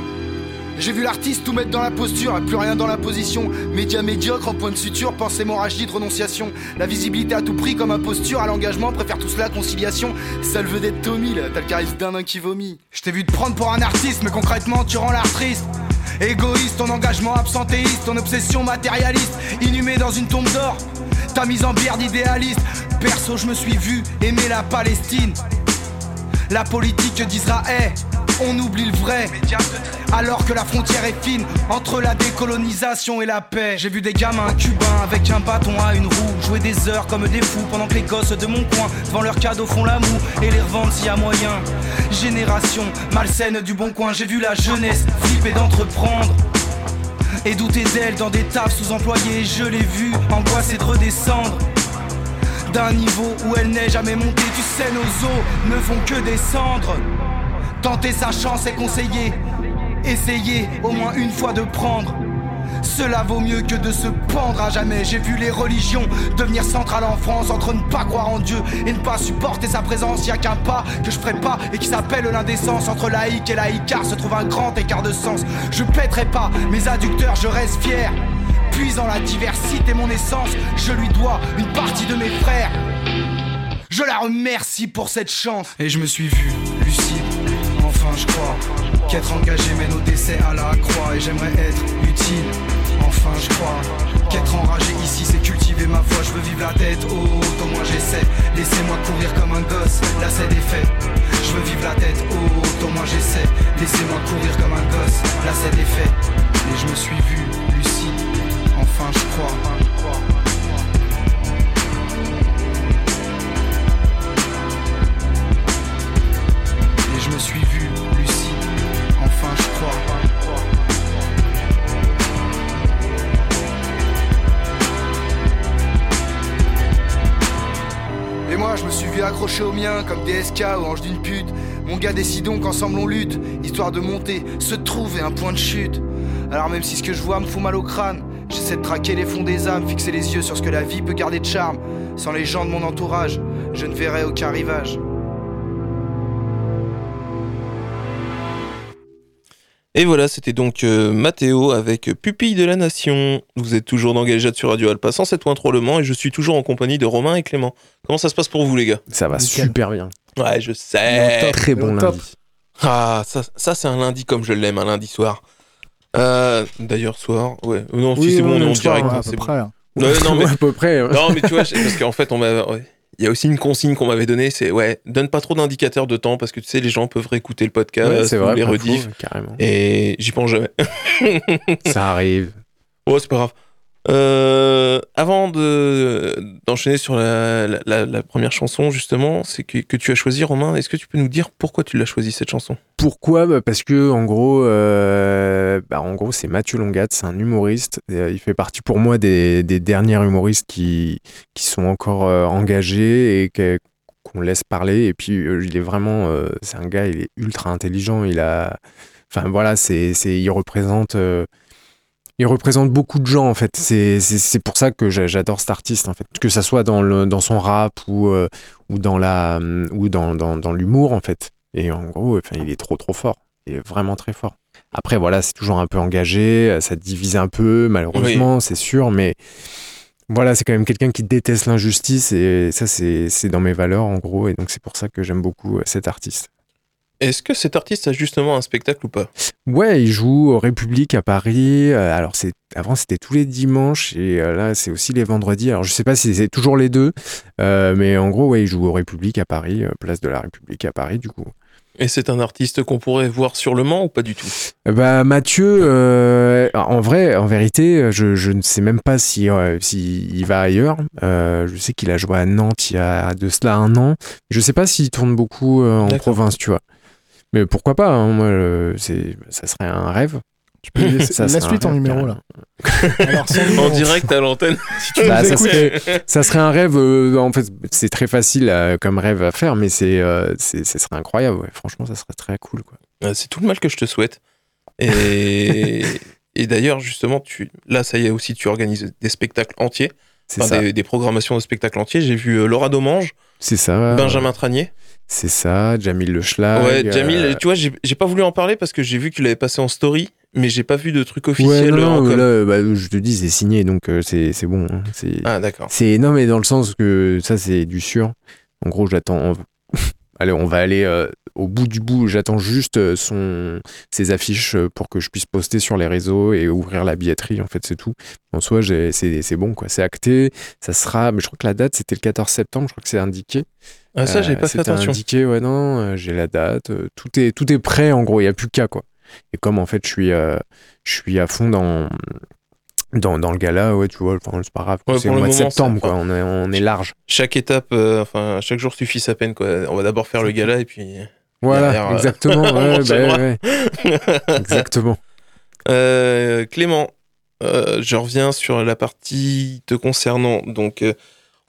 Speaker 6: j'ai vu l'artiste tout mettre dans la posture, plus rien dans la position. Média médiocre en point de suture, pensée hémorragie de renonciation. La visibilité à tout prix comme imposture, à l'engagement, préfère tout cela conciliation. Seul veut d'être Tommy, là, t'as le charisme d'un nain qui vomit. Je t'ai vu te prendre pour un artiste, mais concrètement tu rends l'art triste. Égoïste, ton engagement absentéiste, ton obsession matérialiste, inhumé dans une tombe d'or. Ta mise en bière d'idéaliste. Perso, je me suis vu aimer la Palestine. La politique d'Israël, on oublie le vrai. Alors que la frontière est fine entre la décolonisation et la paix. J'ai vu des gamins cubains avec un bâton à une roue jouer des heures comme des fous pendant que les gosses de mon coin devant leurs cadeaux font la moue et les revendent s'il y a moyen. Génération malsaine du bon coin, j'ai vu la jeunesse flipper d'entreprendre. Et douter d'elle dans des tables sous-employées, je l'ai vu angoissée de redescendre d'un niveau où elle n'est jamais montée. Tu sais, nos os ne font que descendre. Tenter sa chance est conseillé. Essayer au moins une fois de prendre Cela vaut mieux que de se pendre à jamais. J'ai vu les religions devenir centrales en France entre ne pas croire en Dieu et ne pas supporter sa présence. Y a qu'un pas que je ferai pas et qui s'appelle l'indécence. Entre laïc et laïcard se trouve un grand écart de sens. Je pèterai pas mes adducteurs, je reste fier. Puisant la diversité mon essence, je lui dois une partie de mes frères. Je la remercie pour cette chance. Et je me suis vu lucide, enfin je crois qu'être engagé mène au décès à la croix. Et j'aimerais être utile, enfin je crois qu'être enragé ici c'est cultiver ma foi. Je veux vivre la tête haute, au moins j'essaie. Laissez-moi courir comme un gosse, là c'est des faits. Je veux vivre la tête haute, au moins j'essaie. Laissez-moi courir comme un gosse, là c'est des faits. Et je me suis vu lucide, enfin je crois. Je me suis comme des SK ou ange d'une pute. Mon gars décidons qu'ensemble on lutte, histoire de monter, se trouver un point de chute. Alors même si ce que je vois me fout mal au crâne, j'essaie de traquer les fonds des âmes, fixer les yeux sur ce que la vie peut garder de charme. Sans les gens de mon entourage, je ne verrai aucun rivage.
Speaker 2: Et voilà, c'était donc euh, Mathéo avec Pupille de la Nation. Vous êtes toujours dans Galéjade sur Radio Alpa 107.3 Le Mans et je suis toujours en compagnie de Romain et Clément. Comment ça se passe pour vous les gars?
Speaker 3: Ça va
Speaker 4: Nickel.
Speaker 3: super bien.
Speaker 2: Ouais, je sais.
Speaker 3: Très bon lundi.
Speaker 2: Ah, ça, ça c'est un lundi comme je l'aime, un lundi soir. Euh, D'ailleurs, soir, ouais. Euh, Non, si
Speaker 3: Oui,
Speaker 2: c'est bon,
Speaker 3: ouais,
Speaker 2: on est en direct.
Speaker 4: Ouais, à
Speaker 2: c'est
Speaker 4: peu
Speaker 2: bon.
Speaker 4: près.
Speaker 2: Ouais, non, mais
Speaker 3: à peu près. ouais.
Speaker 2: Non, mais tu vois, parce qu'en fait, on m'a. ouais. Il y a aussi une consigne qu'on m'avait donnée, c'est ouais, donne pas trop d'indicateurs de temps parce que tu sais, les gens peuvent réécouter le podcast,
Speaker 3: Ouais, c'est
Speaker 2: ou
Speaker 3: vrai.
Speaker 2: les rediffs,
Speaker 3: carrément.
Speaker 2: et j'y pense jamais.
Speaker 3: Ça arrive.
Speaker 2: Oh, c'est pas grave. Euh, avant de d'enchaîner sur la, la- première chanson, justement, c'est que, que tu as choisi, Romain. Est-ce que tu peux nous dire pourquoi tu l'as choisi cette chanson?
Speaker 3: Pourquoi? Bah, Parce que en gros, euh, bah, en gros, c'est Mathieu Longat, c'est un humoriste. Euh, il fait partie pour moi des, des derniers humoristes qui qui sont encore euh, engagés et qu'on laisse parler. Et puis, il est vraiment, c'est un gars, il est ultra intelligent. Il a, enfin voilà, c'est, il représente. Il représente beaucoup de gens en fait. C'est, pour ça que j'a- j'adore cet artiste en fait. Que ça soit dans, le, dans son rap ou, euh, ou dans, la, ou dans, dans, dans l'humour en fait. Et en gros, enfin, il est trop trop fort. Il est vraiment très fort. Après, voilà, c'est toujours un peu engagé, euh, ça divise un peu, malheureusement, c'est sûr, mais voilà, c'est quand même quelqu'un qui déteste l'injustice et ça, c'est c'est dans mes valeurs en gros, et donc c'est pour ça que j'aime beaucoup euh, cet artiste.
Speaker 2: Est-ce que cet artiste a justement un spectacle ou pas?
Speaker 3: Ouais, il joue au République à Paris. euh, alors c'est avant c'était tous les dimanches et euh, là c'est aussi les vendredis. Alors je sais pas si c'est toujours les deux, euh, mais en gros ouais, il joue au République à Paris, place de la République à Paris du coup.
Speaker 2: Et c'est un artiste qu'on pourrait voir sur le Mans ou pas du tout?
Speaker 3: Bah Mathieu, euh, en vrai, en vérité, je, je ne sais même pas si, euh, si il va ailleurs. Euh, je sais qu'il a joué à Nantes il y a de cela un an. Je sais pas s'il tourne beaucoup en province, tu vois. Mais pourquoi pas hein, Moi, euh, c'est, ça serait un rêve.
Speaker 4: Tu peux laisser-
Speaker 3: Ça, un
Speaker 4: ton
Speaker 3: rêve,
Speaker 4: numéro là. Alors,
Speaker 2: En direct à l'antenne si tu
Speaker 3: Bah, ça serait- Ça serait un rêve. euh, en fait, c'est très facile euh, comme rêve à faire, mais c'est, euh, c'est, ce serait incroyable. ouais. Franchement, ça serait très cool. Quoi.
Speaker 2: Euh, C'est tout le mal que je te souhaite. Et, et d'ailleurs, justement, tu... là, ça y est aussi, tu organises des spectacles entiers, enfin,
Speaker 3: ça.
Speaker 2: des, des programmations de spectacles entiers. J'ai vu Laura Domange,
Speaker 3: C'est ça.
Speaker 2: Benjamin Tranier.
Speaker 3: C'est ça. Jamil Le Schlag.
Speaker 2: ouais, Jamil,
Speaker 3: euh,
Speaker 2: tu vois, j'ai pas voulu en parler parce que j'ai vu qu'il avait passé en story, mais j'ai pas vu de truc
Speaker 3: Ouais,
Speaker 2: officiel
Speaker 3: non, non, là, bah, je te dis, c'est signé, donc euh, c'est bon. hein. C'est
Speaker 2: Ah, d'accord.
Speaker 3: c'est non, mais dans le sens que ça, c'est du sûr. En gros, j'attends. Allez, on va aller euh, au bout du bout. J'attends juste euh, son ses affiches euh, pour que je puisse poster sur les réseaux et ouvrir la billetterie. En fait, c'est tout. En soi, j'ai- c'est c'est bon, quoi. C'est acté. Ça sera. Mais je crois que la date, c'était le 14 septembre. Je crois que c'est indiqué.
Speaker 2: Ah, ça, j'ai pas fait attention.
Speaker 3: indiqué, ouais, non, j'ai la date, tout est, tout est prêt en gros, il n'y a plus qu'à quoi. Et comme en fait je suis, je suis à fond dans, dans, dans le gala, ouais, tu vois, enfin, c'est pas grave.
Speaker 2: Ouais,
Speaker 3: c'est au
Speaker 2: le
Speaker 3: mois de septembre,
Speaker 2: ça-
Speaker 3: quoi, on est, on est large.
Speaker 2: Chaque étape, euh, enfin, chaque jour suffit sa peine, quoi. On va d'abord faire le gala et puis.
Speaker 3: Voilà,
Speaker 2: Derrière, euh,
Speaker 3: exactement, ouais, bah, ouais, exactement.
Speaker 2: Euh, Clément, euh, je reviens sur la partie te concernant. Donc, euh,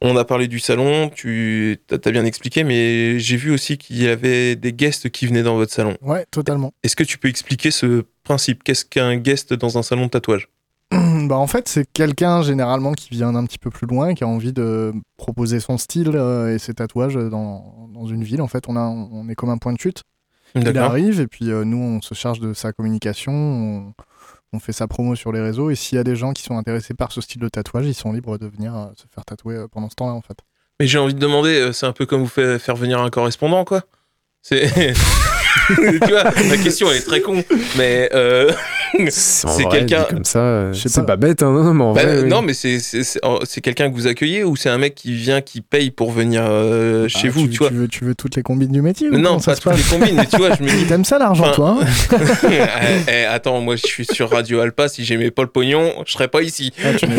Speaker 2: on a parlé du salon, tu as bien expliqué, mais j'ai vu aussi qu'il y avait des guests qui venaient dans votre salon.
Speaker 4: Ouais, totalement.
Speaker 2: Est-ce que tu peux expliquer ce principe? Qu'est-ce qu'un guest dans un salon de tatouage?
Speaker 4: bah en fait, c'est quelqu'un généralement qui vient d'un petit peu plus loin, qui a envie de proposer son style euh, et ses tatouages dans, dans une ville. En fait, on, a, on est comme un point de chute. Il arrive et puis euh, nous, on se charge de sa communication, on, on fait sa promo sur les réseaux. Et s'il y a des gens qui sont intéressés par ce style de tatouage, ils sont libres de venir euh, se faire tatouer pendant ce temps-là, en fait.
Speaker 2: Mais j'ai envie de demander, c'est un peu comme vous faire venir un correspondant, quoi. C'est. tu vois, la question elle est très con, mais euh,
Speaker 3: C'est
Speaker 2: quelqu'un-
Speaker 3: comme ça. euh,
Speaker 4: Je sais
Speaker 3: C'est
Speaker 4: pas.
Speaker 3: pas bête, hein, non, mais en
Speaker 2: bah,
Speaker 3: vrai, oui.
Speaker 2: non, mais c'est c'est- c'est c'est quelqu'un que vous accueillez ou c'est un mec qui vient qui paye pour venir euh, chez
Speaker 4: Ah,
Speaker 2: vous, tu, vois?
Speaker 4: veux, tu veux toutes les combines du métier ou
Speaker 2: Non, pas
Speaker 4: se
Speaker 2: toutes les
Speaker 4: passe
Speaker 2: combines, mais tu vois, je me dis.
Speaker 4: T'aimes ça l'argent, toi hein?
Speaker 2: Eh, eh, attends, moi je suis sur Radio Alpa, si j'aimais pas le pognon, je serais pas ici.
Speaker 4: Ah, tu tu.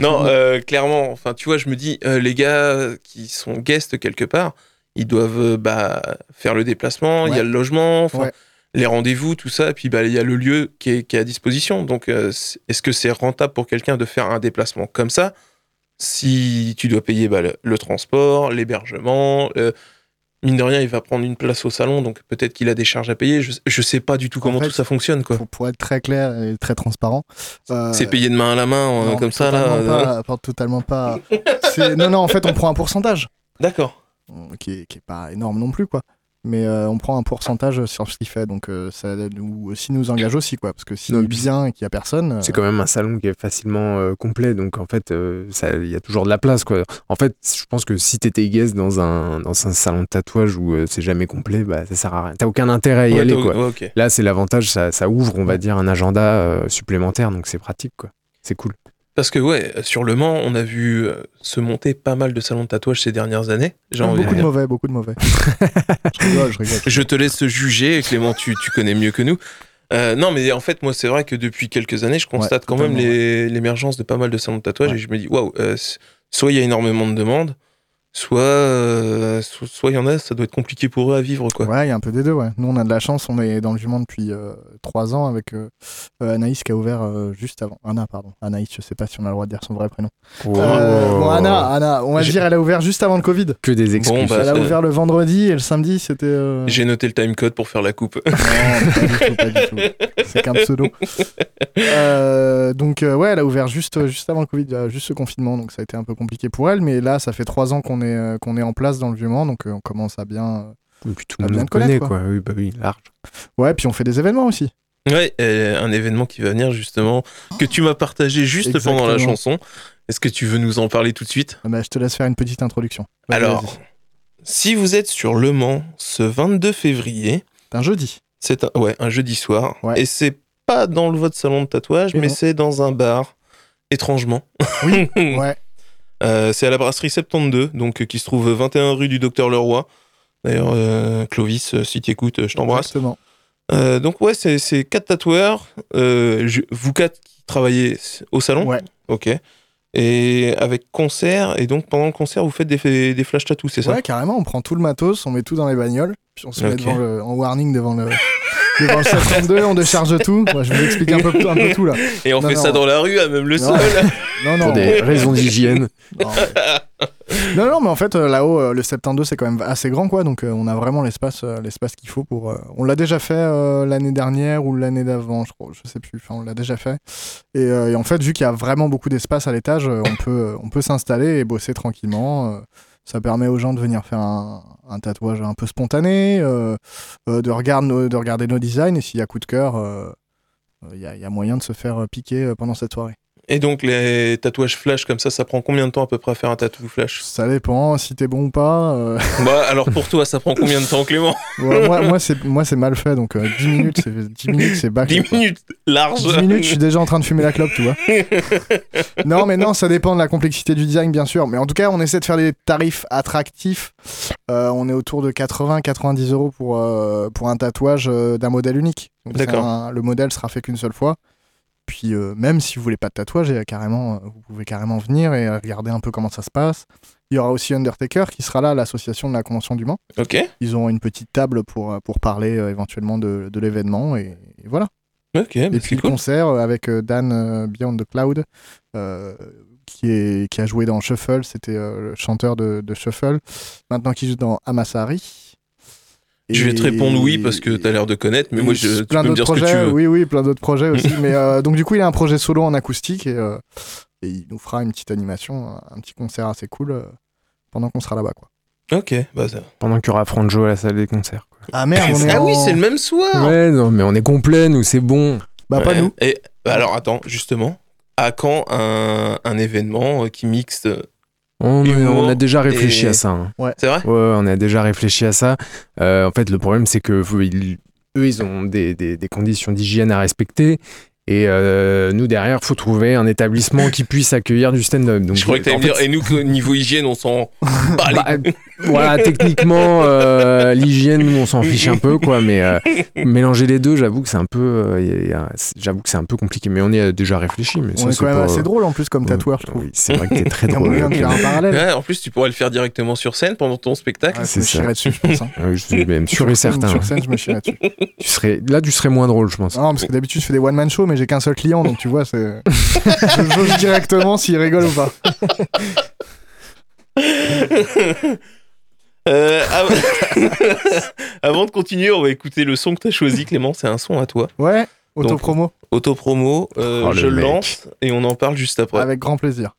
Speaker 2: Non, euh, clairement, enfin, tu vois, je me dis, euh, les gars qui sont guests quelque part, ils doivent euh, bah, faire le déplacement, il y a le logement,
Speaker 4: Ouais.
Speaker 2: les rendez-vous, tout ça, et puis bah, il y a le lieu qui est, qui est à disposition. Donc, euh, est-ce que c'est rentable pour quelqu'un de faire un déplacement comme ça si tu dois payer bah, le, le transport, l'hébergement euh, Mine de rien, il va prendre une place au salon, donc peut-être qu'il a des charges à payer. Je, je sais pas du tout comment
Speaker 4: fait,
Speaker 2: tout ça fonctionne, quoi.
Speaker 4: pour, pour être très clair et très transparent. euh,
Speaker 2: C'est payé de main à la main,
Speaker 4: non,
Speaker 2: comme ça, là.
Speaker 4: Pas, totalement pas. Non, non, en fait, on prend un pourcentage,
Speaker 2: D'accord.
Speaker 4: Euh, qui est, qui est pas énorme non plus, quoi. Mais euh, on prend un pourcentage sur ce qu'il fait, donc euh, ça nous, aussi nous engage aussi, quoi. Parce que s'il
Speaker 3: Non,
Speaker 4: est bien et qu'il y a personne. euh,
Speaker 3: C'est quand même un salon qui est facilement euh, complet, donc en fait, euh, ça- il y a toujours de la place. Quoi. En fait, je pense que si t'étais guest dans un, dans un salon de tatouage où euh, c'est jamais complet, bah, ça sert à rien. T'as aucun intérêt à y
Speaker 2: Ouais,
Speaker 3: aller. Quoi.
Speaker 2: ouais.
Speaker 3: Là, c'est l'avantage, ça, ça ouvre, on va dire, un agenda euh, supplémentaire, donc c'est pratique. quoi. C'est cool.
Speaker 2: Parce que ouais, sur Le Mans, on a vu euh, se monter pas mal de salons de tatouage ces dernières années. De
Speaker 4: beaucoup de
Speaker 2: dire.
Speaker 4: mauvais, beaucoup de mauvais. je rigole, je rigole.
Speaker 2: Je te laisse juger, Clément, tu, tu connais mieux que nous. Euh, non, mais en fait, moi, c'est vrai que depuis quelques années, je constate
Speaker 4: Ouais,
Speaker 2: quand même l'émergence de pas mal de salons de tatouage
Speaker 4: Ouais.
Speaker 2: et je me dis, waouh, euh, soit il y a énormément de demandes, soit euh, so- soit il y en a, ça doit être compliqué pour eux à vivre, quoi.
Speaker 4: Ouais, il y a un peu des deux, ouais. Nous, on a de la chance, on est dans le jument depuis euh, trois ans avec euh, euh, Anaïs qui a ouvert euh, juste avant. Anna, pardon. Anaïs, je sais pas si on a le droit de dire son vrai prénom. Euh, bon, Anna, Anna, on va dire, elle a ouvert juste avant le Covid.
Speaker 3: Que des excuses.
Speaker 2: Bon, bah,
Speaker 4: Elle a ouvert le vendredi et le samedi, c'était. euh,
Speaker 2: J'ai noté le timecode pour faire la coupe.
Speaker 4: Non, pas du tout, pas du tout. C'est qu'un pseudo. Euh, donc, euh, ouais, elle a ouvert juste, juste avant le Covid, juste ce confinement, donc ça a été un peu compliqué pour elle. Mais là, ça fait trois ans qu'on est, euh, qu'on est en place dans le Vieux-Mans, donc euh, on commence à bien.
Speaker 3: Et puis tout le monde connaît,
Speaker 4: quoi.
Speaker 3: quoi. Oui, bah oui, large.
Speaker 4: Ouais, puis on fait des événements aussi.
Speaker 2: Ouais, euh, un événement qui va venir justement, que tu m'as partagé juste pendant la chanson. Est-ce que tu veux nous en parler tout de suite?
Speaker 4: Ah bah, je te laisse faire une petite introduction. Vas-y,
Speaker 2: Alors,
Speaker 4: vas-y.
Speaker 2: si vous êtes sur Le Mans ce 22 février,
Speaker 4: c'est un jeudi.
Speaker 2: c'est un, ouais, un jeudi soir,
Speaker 4: Ouais.
Speaker 2: et c'est pas dans le- votre salon de tatouage,
Speaker 4: Et
Speaker 2: mais
Speaker 4: non.
Speaker 2: c'est dans un bar, étrangement.
Speaker 4: Oui, ouais.
Speaker 2: Euh, c'est à la brasserie 72, donc euh, qui se trouve 21 rue du Docteur Leroy. D'ailleurs, euh, Clovis, si tu écoutes, je t'embrasse.
Speaker 4: Exactement.
Speaker 2: Donc ouais, c'est c'est quatre tatoueurs, je- vous quatre qui travaillez au salon,
Speaker 4: Ouais.
Speaker 2: ok, et avec concert, et donc pendant le concert, vous faites des, des flash tattoos, c'est ça?
Speaker 4: Ouais, carrément, on prend tout le matos, on met tout dans les bagnoles, puis on se met devant le, en warning devant le, devant le 732, on décharge tout. Moi, je vous explique un peu, un peu tout là.
Speaker 2: Et on
Speaker 4: Non,
Speaker 2: fait
Speaker 4: non.
Speaker 2: ça dans la rue, à même le
Speaker 4: Non.
Speaker 2: sol.
Speaker 4: Non, non.
Speaker 3: Pour des raisons d'hygiène.
Speaker 4: Non, mais- non, non, mais en fait, euh, là-haut, euh, le 72, c'est quand même assez grand, quoi. Donc, euh, on a vraiment l'espace euh, l'espace qu'il faut pour. euh, On l'a déjà fait euh, l'année dernière ou l'année d'avant, je crois. Je sais plus. Enfin, on l'a déjà fait. Et, euh, et en fait, vu qu'il y a vraiment beaucoup d'espace à l'étage, on peut, on peut s'installer et bosser tranquillement. euh, ça permet aux gens de venir faire un, un tatouage un peu spontané, euh, euh, de, regarder nos, designs. Et s'il y a coup de cœur, euh, il y, a- moyen de se faire piquer pendant cette soirée.
Speaker 2: Et donc les tatouages flash comme ça, ça prend combien de temps à peu près à faire un tatou flash?
Speaker 4: Ça dépend si t'es bon ou pas. euh.
Speaker 2: Bah alors pour toi, ça prend combien de temps, Clément?
Speaker 4: Ouais, moi, moi, c'est, moi, c'est mal fait, donc euh, 10 minutes, c'est, 10 minutes, c'est bâclé.
Speaker 2: 10
Speaker 4: quoi.
Speaker 2: minutes large.
Speaker 4: 10 minutes, je suis déjà en train de fumer la clope, tu vois. non, mais non, ça dépend de la complexité du design, bien sûr. Mais en tout cas, on essaie de faire des tarifs attractifs. Euh, on est autour de 80-90 euros pour, euh, pour un tatouage d'un modèle unique. Donc,
Speaker 2: D'accord.
Speaker 4: un- le modèle sera fait qu'une seule fois. Puis euh, même si vous voulez pas de tatouage, carrément, euh, vous pouvez carrément venir et regarder un peu comment ça se passe. Il y aura aussi Undertaker qui sera là à l'association de la Convention du Mans.
Speaker 2: Ok,
Speaker 4: Ils ont une petite table pour, euh, pour parler euh, éventuellement de, de l'événement et, et voilà.
Speaker 2: ok, bah,
Speaker 4: et puis le
Speaker 2: cool.
Speaker 4: concert avec Dan Beyond the Cloud qui, est, qui a joué dans Shuffle, c'était le chanteur de, de Shuffle, maintenant qui joue dans Amasari.
Speaker 2: Je vais te
Speaker 4: Et-
Speaker 2: répondre oui parce que t'as l'air de connaître, mais moi,
Speaker 4: et
Speaker 2: je, tu
Speaker 4: plein
Speaker 2: peux me
Speaker 4: d'autres
Speaker 2: dire ce que
Speaker 4: projets,
Speaker 2: tu veux.
Speaker 4: Oui, oui, plein d'autres projets aussi. mais euh, donc du coup, il a un projet solo en acoustique et, euh, et il nous fera une petite animation, un, petit concert assez cool euh, pendant qu'on sera là-bas. Quoi.
Speaker 2: Ok, bah ça.
Speaker 3: Pendant qu'il y aura Franjo à la salle des concerts. quoi.
Speaker 4: Ah merde, on est
Speaker 2: Ah
Speaker 4: en-
Speaker 2: oui, c'est le même soir.
Speaker 3: Ouais, non, mais on est complet, nous, c'est bon.
Speaker 4: Bah pas nous.
Speaker 2: Et bah, alors attends, justement, à quand un, un événement qui mixte
Speaker 3: On, a déjà réfléchi
Speaker 2: et-
Speaker 3: à ça. hein.
Speaker 2: C'est vrai?
Speaker 3: Ouais, on a déjà réfléchi à ça. Euh, en fait, le problème, c'est que ils- eux, ils ont des, des- des conditions d'hygiène à respecter. Et euh, nous, derrière, faut trouver un établissement qui puisse accueillir du stand-up. Donc,
Speaker 2: Je croyais que me dire, et nous, qu'au niveau hygiène, on s'en
Speaker 3: bah, voilà, techniquement, euh, l'hygiène, nous, on s'en fiche un peu, quoi. Mais euh, mélanger les deux, j'avoue que c'est un peu, euh, j'avoue que c'est un peu compliqué. Mais on y a déjà réfléchi. Mais ça,
Speaker 4: On est
Speaker 3: c'est
Speaker 4: quand même
Speaker 3: pas-
Speaker 4: assez drôle en plus comme tatoueur, je trouve.
Speaker 3: Oui, c'est vrai que t'es très
Speaker 4: Il y a
Speaker 3: drôle.
Speaker 4: de faire un parallèle.
Speaker 2: Ouais, en plus, tu pourrais le faire directement sur scène pendant ton spectacle.
Speaker 4: Ouais, je
Speaker 3: c'est
Speaker 4: me dessus, je pense. hein.
Speaker 3: Oui, je suis même sûr et certain.
Speaker 4: Sur scène, je me chierais dessus.
Speaker 3: Tu serais, là, tu serais moins drôle, je pense.
Speaker 4: Non, parce que d'habitude, je fais des one-man shows, mais j'ai qu'un seul client, donc tu vois, c'est. je jauge directement s'il rigole ou pas.
Speaker 2: Euh, av- Avant de continuer, on va écouter le son que t'as choisi, Clément. C'est un son à toi.
Speaker 4: Ouais, auto-promo,
Speaker 2: Auto-promo, euh,
Speaker 3: Oh,
Speaker 2: je le lance et on en parle juste après.
Speaker 4: avec grand plaisir.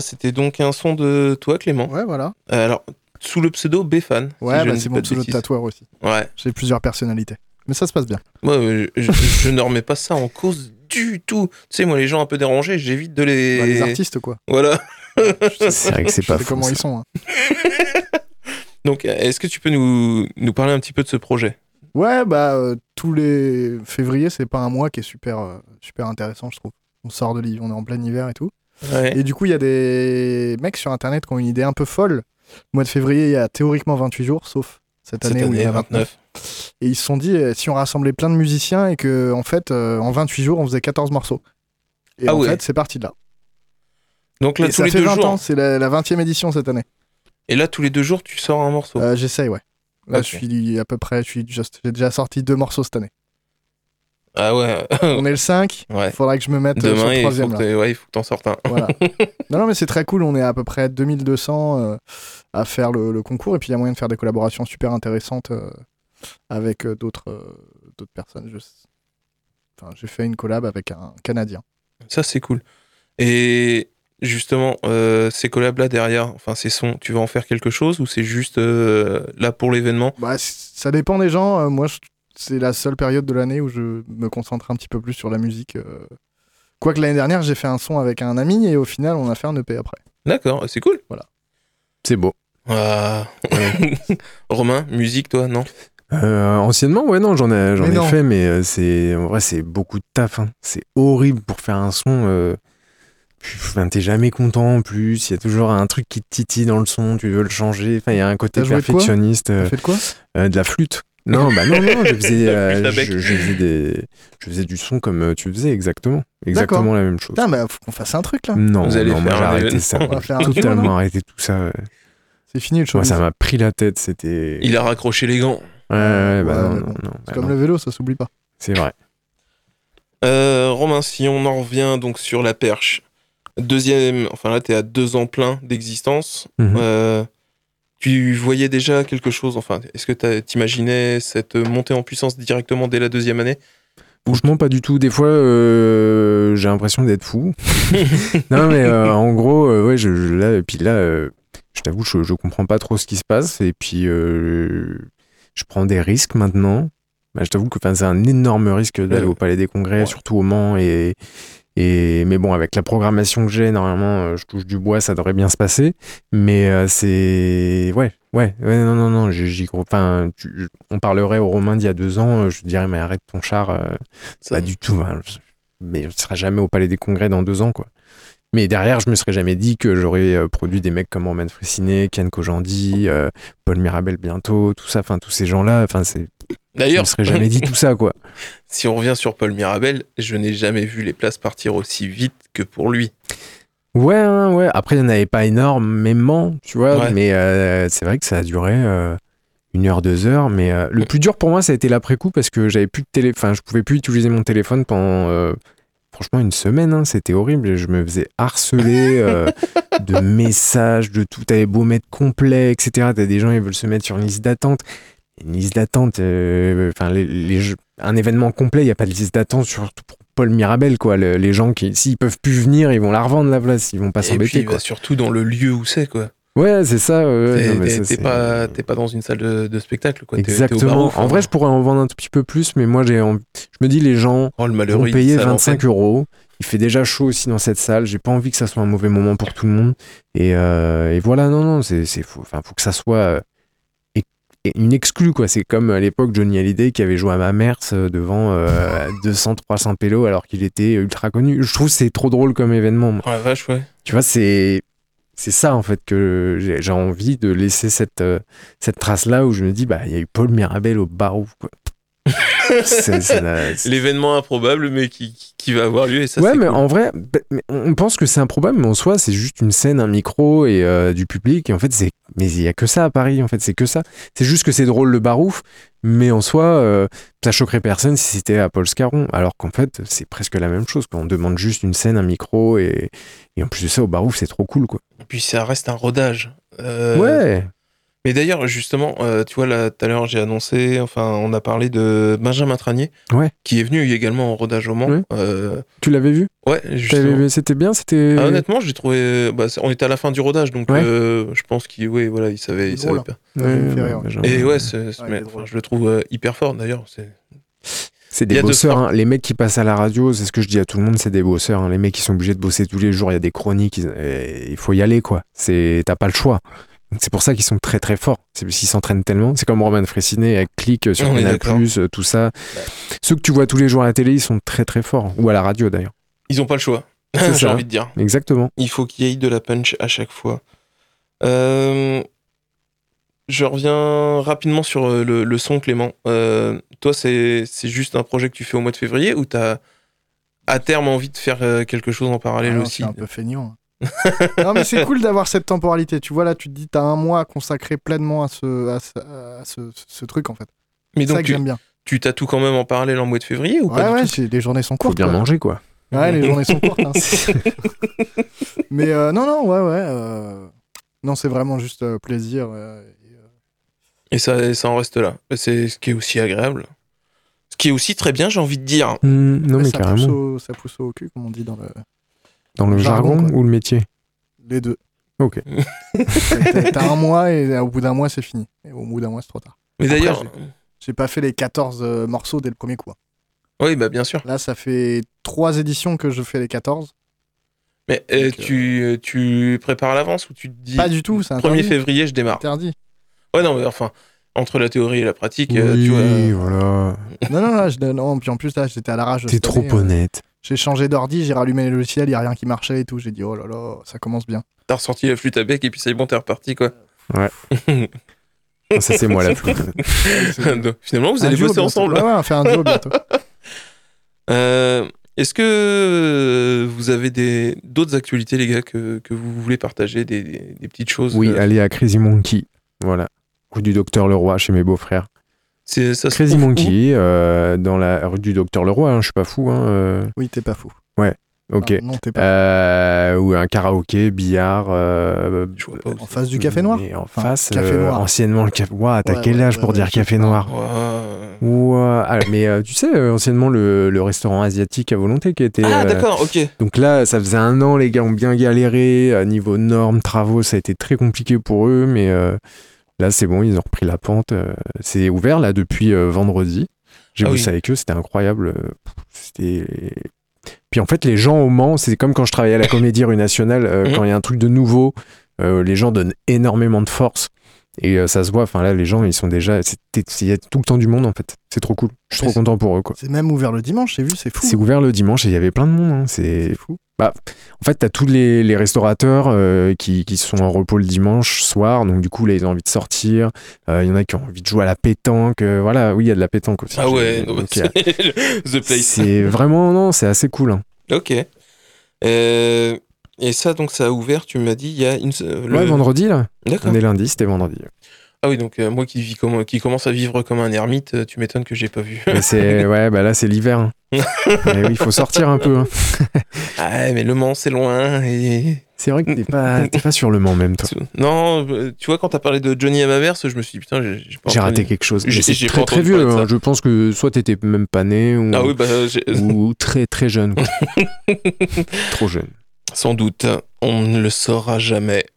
Speaker 2: Voilà, c'était donc un son de toi, Clément.
Speaker 4: Ouais, voilà.
Speaker 2: Euh, alors, sous le pseudo Bfan. si
Speaker 4: Ouais, bah,
Speaker 2: dis
Speaker 4: c'est
Speaker 2: pas
Speaker 4: mon pseudo de tatoueur aussi.
Speaker 2: Ouais.
Speaker 4: J'ai plusieurs personnalités. Mais ça se passe bien.
Speaker 2: Moi, euh, je, je ne remets pas ça en cause du tout. Tu sais, moi, les gens un peu dérangés, j'évite de les.
Speaker 4: Bah, les artistes, quoi.
Speaker 2: Voilà.
Speaker 3: C'est vrai que c'est
Speaker 4: Je
Speaker 3: pas
Speaker 4: sais
Speaker 3: faux.
Speaker 4: comment
Speaker 3: ça.
Speaker 4: ils sont. hein.
Speaker 2: Donc, est-ce que tu peux nous, nous parler un petit peu de ce projet?
Speaker 4: Ouais, bah, euh, tous les février, c'est pas un mois qui est super, euh, super intéressant, je trouve. On sort de l'hiver, on est en plein hiver et tout.
Speaker 2: Ouais.
Speaker 4: Et du coup, il y a des mecs sur internet qui ont une idée un peu folle. Le mois de février, il y a théoriquement 28 jours, sauf cette
Speaker 2: Cette
Speaker 4: année, où il y a 29.
Speaker 2: 29.
Speaker 4: Et ils se sont dit, euh, si on rassemblait plein de musiciens et que, en fait, euh, en 28 jours, on faisait 14 morceaux. Et
Speaker 2: Ah
Speaker 4: en
Speaker 2: ouais.
Speaker 4: fait, c'est parti de là.
Speaker 2: Donc là,
Speaker 4: Et
Speaker 2: tous
Speaker 4: ça
Speaker 2: les
Speaker 4: fait
Speaker 2: deux
Speaker 4: 20
Speaker 2: jours.
Speaker 4: ans, c'est la, la 20e édition cette année.
Speaker 2: Et là, tous les deux jours, tu sors un morceau.
Speaker 4: Euh, J'essaye, ouais. Là, je suis à peu près, j'ai déjà sorti deux morceaux cette année.
Speaker 2: Ah ouais.
Speaker 4: On est le 5,
Speaker 2: ouais.
Speaker 4: faudra que je me mette euh, sur
Speaker 2: Demain,
Speaker 4: le
Speaker 2: il faut
Speaker 4: troisième.
Speaker 2: que
Speaker 4: là.
Speaker 2: t'aies- ouais, il faut que t'en sortes un.
Speaker 4: Voilà. non, non, mais c'est très cool. On est à peu près 2200 euh, à faire le, le concours. Et puis, il y a moyen de faire des collaborations super intéressantes euh, avec euh, d'autres d'autres personnes. Je... Enfin, j'ai fait une collab avec un Canadien.
Speaker 2: Ça, c'est cool. Et justement, euh, ces collabs-là derrière, enfin ces sons, tu vas en faire quelque chose ou c'est juste euh, là pour l'événement?
Speaker 4: Bah, ça dépend des gens. Euh, moi, je- c'est la seule période de l'année où je me concentre un petit peu plus sur la musique. euh. Quoique l'année dernière, j'ai fait un son avec un ami et au final, on a fait un EP après.
Speaker 2: D'accord, c'est cool.
Speaker 3: C'est beau.
Speaker 2: Ah. Romain, musique, toi, non?
Speaker 3: Euh, anciennement, ouais, non, j'en ai, j'en
Speaker 4: Mais
Speaker 3: ai
Speaker 4: non.
Speaker 3: fait, mais euh, c'est, en vrai, c'est beaucoup de taf. hein. C'est horrible pour faire un son. euh, Enfin, t'es jamais content en plus. Il y a toujours un truc qui te titille dans le son. Tu veux le changer. Enfin, il y a un côté
Speaker 4: de quoi?
Speaker 3: perfectionniste. euh,
Speaker 4: fait de quoi?
Speaker 3: Euh, de la flûte. Non, bah non, non, je faisais, euh, je, je faisais des, je faisais du son comme euh, tu faisais exactement, exactement la même chose.
Speaker 4: Putain, bah, faut qu'on fasse un truc là.
Speaker 3: Non,
Speaker 2: Vous allez
Speaker 3: non, moi j'ai arrêté ça. Totalement arrêté tout ça. ouais.
Speaker 4: C'est fini le show.
Speaker 3: Moi, ça m'a pris la tête. C'était.
Speaker 2: Il a raccroché les gants.
Speaker 3: Ouais, ouais, bah
Speaker 4: Ouais,
Speaker 3: non, non,
Speaker 4: C'est
Speaker 3: bah
Speaker 4: comme
Speaker 3: non.
Speaker 4: le vélo, ça s'oublie pas.
Speaker 3: C'est vrai.
Speaker 2: Euh, Romain, si on en revient donc sur la perche, deuxième, enfin là, t'es à deux ans plein d'existence.
Speaker 3: Mhm.
Speaker 2: Euh, tu voyais déjà quelque chose, enfin, est-ce que t'as- t'imaginais cette montée en puissance directement dès la deuxième année?
Speaker 3: Franchement, pas du tout. Des fois, euh, j'ai l'impression d'être fou. non, mais euh, en gros, euh, ouais, je, je- là, et puis là, je t'avoue, je, je comprends pas trop ce qui se passe. Et puis, je prends des risques maintenant. Bah, je t'avoue que c'est un énorme risque d'aller
Speaker 2: Ouais.
Speaker 3: au Palais des Congrès,
Speaker 2: Ouais.
Speaker 3: surtout au Mans. Et, et, mais bon, avec la programmation que j'ai, normalement, euh, je touche du bois, ça devrait bien se passer. Mais euh, c'est. Ouais, ouais, ouais, non, non, non, j'y. Enfin, tu- on parlerait aux Romains d'il y a deux ans, euh, je dirais, mais arrête ton char. euh,
Speaker 2: Ça-
Speaker 3: pas du tout. hein. Mais je ne serai jamais au Palais des Congrès dans deux ans, quoi. Mais derrière, je me serais jamais dit que j'aurais euh, produit des mecs comme Roman Fressinet, Ken Kojandi, euh, Paul Mirabel bientôt, tout ça, enfin tous ces gens-là, enfin c'est, je me
Speaker 2: D'ailleurs,
Speaker 3: serais jamais dit tout ça, quoi.
Speaker 2: si on revient sur Paul Mirabel, je n'ai jamais vu les places partir aussi vite que pour lui.
Speaker 3: Ouais, hein, ouais. Après, il n'y en avait pas énormément, tu vois,
Speaker 2: Ouais.
Speaker 3: mais euh, c'est vrai que ça a duré euh, une heure, deux heures. Mais euh, le plus dur pour moi, ça a été l'après-coup parce que j'avais plus de télé, enfin, je pouvais plus utiliser mon téléphone pendant. euh, Franchement, une semaine, hein, c'était horrible. Je me faisais harceler euh, de messages, de tout. T'avais beau mettre complet, etc. T'as des gens, ils veulent se mettre sur une liste d'attente. Une liste d'attente, euh, enfin, les, les jeux- un événement complet, il n'y a pas de liste d'attente, surtout pour Paul Mirabel, quoi. Le- les gens qui, s'ils peuvent plus venir, ils vont la revendre la place, ils vont pas s'embêter,
Speaker 2: bah,
Speaker 3: quoi.
Speaker 2: surtout dans le lieu où c'est, quoi.
Speaker 3: Ouais, c'est ça. ouais,
Speaker 2: T'es- pas, dans une salle de, de spectacle, quoi. Au
Speaker 3: Exactement.
Speaker 2: Barouf,
Speaker 3: en
Speaker 2: hein.
Speaker 3: vrai, je pourrais en vendre un tout petit peu plus, mais moi, j'ai, en- je me dis, les gens
Speaker 2: Oh, le
Speaker 3: vont payer
Speaker 2: ça à
Speaker 3: 25
Speaker 2: l'antenne.
Speaker 3: euros. Il fait déjà chaud aussi dans cette salle. J'ai pas envie que ça soit un mauvais moment pour tout le monde. Et, euh, et voilà, non, non, c'est, faut, enfin, faut que ça soit euh, une exclue, quoi. C'est comme à l'époque Johnny Hallyday qui avait joué à ma mère devant euh, 200, 300 pélos alors qu'il était ultra connu. Je trouve que c'est trop drôle comme événement. moi.
Speaker 2: Oh la vache, ouais.
Speaker 3: Tu vois, c'est c'est ça en fait que j'ai envie de laisser cette euh, cette trace là où je me dis bah il y a eu Paul Mirabel au Barouf quoi.
Speaker 2: L'événement improbable, mais qui, qui- va avoir lieu, et ça,
Speaker 3: ouais, mais
Speaker 2: cool.
Speaker 3: en vrai, bah, on pense que c'est improbable, mais en soi, c'est juste une scène, un micro et euh, du public. Et en fait, c'est, mais il y a que ça à Paris. En fait, c'est que ça. C'est juste que c'est drôle le barouf, mais en soi, euh, ça choquerait personne si c'était à Paul Scarron. Alors qu'en fait, c'est presque la même chose. Quoi. On demande juste une scène, un micro et, et en plus de ça, au barouf, c'est trop cool, quoi.
Speaker 2: Puis ça reste un rodage. Euh,
Speaker 3: ouais.
Speaker 2: Mais d'ailleurs, justement, euh, tu vois, là, tout à l'heure, j'ai annoncé, enfin, on a parlé de Benjamin Tranier,
Speaker 3: Ouais.
Speaker 2: qui est venu également en rodage au Mans.
Speaker 3: Ouais.
Speaker 2: Euh,
Speaker 3: Tu l'avais vu?
Speaker 2: Ouais, justement.
Speaker 3: C'était bien. C'était.
Speaker 2: Ah, honnêtement, j'ai trouvé. Bah, on était à la fin du rodage, donc
Speaker 3: Ouais.
Speaker 2: euh, je pense qu'il oui, voilà, il savait. Il savait pas.
Speaker 3: Genre,
Speaker 2: Et ouais, je le trouve euh, hyper fort d'ailleurs. C'est-
Speaker 3: des bosseurs, hein. les mecs qui passent à la radio, c'est ce que je dis à tout le monde, c'est des bosseurs. hein. Les mecs qui sont obligés de bosser tous les jours, il y a des chroniques, et il faut y aller quoi. T'as pas le choix. C'est pour ça qu'ils sont très très forts. C'est parce qu'ils s'entraînent tellement. C'est comme Roman Fressinet avec Click sur
Speaker 2: On
Speaker 3: Canal+, tout ça. Ceux que tu vois tous les jours à la télé, ils sont très très forts. Ou à la radio d'ailleurs.
Speaker 2: Ils ont pas le choix. J'ai envie de dire.
Speaker 3: Exactement.
Speaker 2: Il faut qu'il y ait de la punch à chaque fois. Euh, je reviens rapidement sur euh, le, le son, Clément. Euh, toi, c'est c'est juste un projet que tu fais au mois de février ou tu as à terme envie de faire euh, quelque chose en parallèle
Speaker 4: Ah non,
Speaker 2: aussi
Speaker 4: C'est un peu feignant. non, mais c'est cool d'avoir cette temporalité. Tu vois, là, tu te dis, t'as un mois à consacrer pleinement à ce, à ce, à ce, ce truc, en fait.
Speaker 2: Mais
Speaker 4: C'est ça
Speaker 2: donc,
Speaker 4: que
Speaker 2: tu,
Speaker 4: j'aime bien.
Speaker 2: tu tatoues quand même en parallèle en mois de février ou
Speaker 4: Ouais,
Speaker 2: pas du
Speaker 4: ouais,
Speaker 2: tout
Speaker 4: les journées sont
Speaker 3: Faut
Speaker 4: courtes.
Speaker 3: bien
Speaker 4: quoi.
Speaker 3: manger quoi.
Speaker 4: Ouais, les journées sont courtes. hein. mais euh, non, non, ouais, ouais. euh, Non, c'est vraiment juste euh, plaisir. Et,
Speaker 2: ça, ça en reste là. C'est ce qui est aussi agréable. Ce qui est aussi très bien, j'ai envie de dire.
Speaker 3: Hmm, non
Speaker 4: ouais,
Speaker 3: mais
Speaker 4: ça,
Speaker 3: carrément.
Speaker 4: pousse au, ça pousse au cul, comme on dit dans le.
Speaker 3: Dans le
Speaker 4: jargon,
Speaker 3: ou le métier?
Speaker 4: Les deux.
Speaker 3: Ok.
Speaker 4: T'as un mois et au bout d'un mois, c'est fini. Et au bout d'un mois, c'est trop tard.
Speaker 2: Mais d'ailleurs,
Speaker 4: J'ai pas fait les 14 euh, morceaux dès le premier coup. hein.
Speaker 2: oui, bah bien sûr.
Speaker 4: Là, ça fait trois éditions que je fais les 14.
Speaker 2: Mais euh,
Speaker 4: Donc, euh,
Speaker 2: tu, tu prépares à l'avance ou tu te dis
Speaker 4: Pas du tout, c'est
Speaker 2: 1er
Speaker 4: interdit.
Speaker 2: février, je démarre
Speaker 4: interdit.
Speaker 2: Ouais, non, mais enfin, entre la théorie et la pratique, euh,
Speaker 3: oui,
Speaker 2: tu vois.
Speaker 3: voilà.
Speaker 4: non, non, non, je- non, puis en plus, là, j'étais à la rage.
Speaker 3: T'es trop
Speaker 4: année, euh,
Speaker 3: honnête.
Speaker 4: J'ai changé d'ordi, j'ai rallumé les logiciels, il y a rien qui marchait et tout. J'ai dit, oh là là, ça commence bien.
Speaker 2: T'as ressorti la flûte à bec et puis c'est bon, t'es reparti, quoi.
Speaker 3: Ça, c'est moi la flûte.
Speaker 2: Donc, Finalement, vous
Speaker 4: Un
Speaker 2: allez
Speaker 4: duo
Speaker 2: bosser
Speaker 4: bientôt.
Speaker 2: ensemble.
Speaker 4: Ouais, ouais, on fait un duo bientôt.
Speaker 2: Euh, Est-ce que euh, vous avez des d'autres actualités, les gars, que, que vous voulez partager, des, des- des petites choses
Speaker 3: Oui,
Speaker 2: euh,
Speaker 3: allez à Crazy Monkey. Voilà. Rue du Docteur Leroy, chez mes beaux-frères.
Speaker 2: c'est- ça se
Speaker 3: Crazy Monkey, euh, dans la rue du Docteur Leroy, hein, je suis pas fou. Hein, euh,
Speaker 4: Oui, t'es pas fou.
Speaker 3: ok.
Speaker 4: Ah, non, t'es pas
Speaker 3: Euh, ou un karaoké, billard. euh,
Speaker 2: Je vois pas où
Speaker 4: En face du Café Noir
Speaker 3: en
Speaker 4: Enfin,
Speaker 3: face,
Speaker 4: Café
Speaker 3: euh,
Speaker 4: Noir.
Speaker 3: anciennement le café. Ouah, t'as
Speaker 4: Ouais,
Speaker 3: quel
Speaker 4: ouais,
Speaker 3: âge
Speaker 4: ouais,
Speaker 3: pour
Speaker 4: ouais,
Speaker 3: dire café noir?
Speaker 2: Ouais.
Speaker 3: Ouah. Ah, mais euh, tu sais, anciennement le, le restaurant asiatique à volonté qui était.
Speaker 2: Ah,
Speaker 3: euh,
Speaker 2: d'accord, ok.
Speaker 3: Donc là, ça faisait un an, les gars ont bien galéré. À niveau normes, travaux, ça a été très compliqué pour eux, mais euh, là, c'est bon, ils ont repris la pente. euh, c'est ouvert là depuis euh, vendredi. J'ai
Speaker 2: Ah
Speaker 3: bossé
Speaker 2: oui.
Speaker 3: avec eux, c'était incroyable. euh, C'était. Puis en fait, les gens au Mans, c'est comme quand je travaillais à la Comédie Rue Nationale, euh,
Speaker 2: Mhm.
Speaker 3: quand il y a un truc de nouveau, euh, les gens donnent énormément de force. Et euh, ça se voit, enfin là, les gens, ils sont déjà. Il y a tout le temps du monde en fait. C'est trop cool. Je suis trop content pour eux, quoi.
Speaker 4: C'est même ouvert le dimanche, j'ai vu, c'est fou.
Speaker 3: C'est ouvert le dimanche et il y avait plein de monde. hein. C'est fou. Bah, en fait, tu as tous les, les restaurateurs euh, qui, qui sont en repos le dimanche soir. Donc, du coup, là, ils ont envie de sortir. Euh, Il y en a qui ont envie de jouer à la pétanque. euh, voilà, oui, il y a de la pétanque aussi.
Speaker 2: Ah ouais,
Speaker 3: J'ai-
Speaker 2: non,
Speaker 3: donc, il y a-
Speaker 2: The Place.
Speaker 3: C'est vraiment, non, c'est assez cool. hein.
Speaker 2: Ok. Euh, et ça, donc, ça a ouvert, tu m'as dit, il y a une. se- le-
Speaker 3: Ouais, vendredi, là.
Speaker 2: D'accord.
Speaker 3: On est lundi, c'était vendredi.
Speaker 2: Ah oui, donc euh, moi qui, vis comme, qui commence à vivre comme un ermite, euh, tu m'étonnes que j'ai pas vu.
Speaker 3: Mais c'est, ouais, bah là, c'est l'hiver. hein. Oui, il faut sortir un peu. hein.
Speaker 2: ah, mais Le Mans, c'est loin. Et...
Speaker 3: C'est vrai que t'es pas, t'es pas sur le Mans même, toi.
Speaker 2: Non, euh, tu vois, quand t'as parlé de Johnny Amaverse, je me suis dit, putain, j'ai j'ai
Speaker 3: raté quelque chose.
Speaker 2: J'ai-
Speaker 3: C'est
Speaker 2: j'ai
Speaker 3: très très vieux. hein. Je pense que soit t'étais même pas né ou,
Speaker 2: Ah oui, bah,
Speaker 3: ou très très jeune. Trop jeune.
Speaker 2: Sans doute, on ne le saura jamais.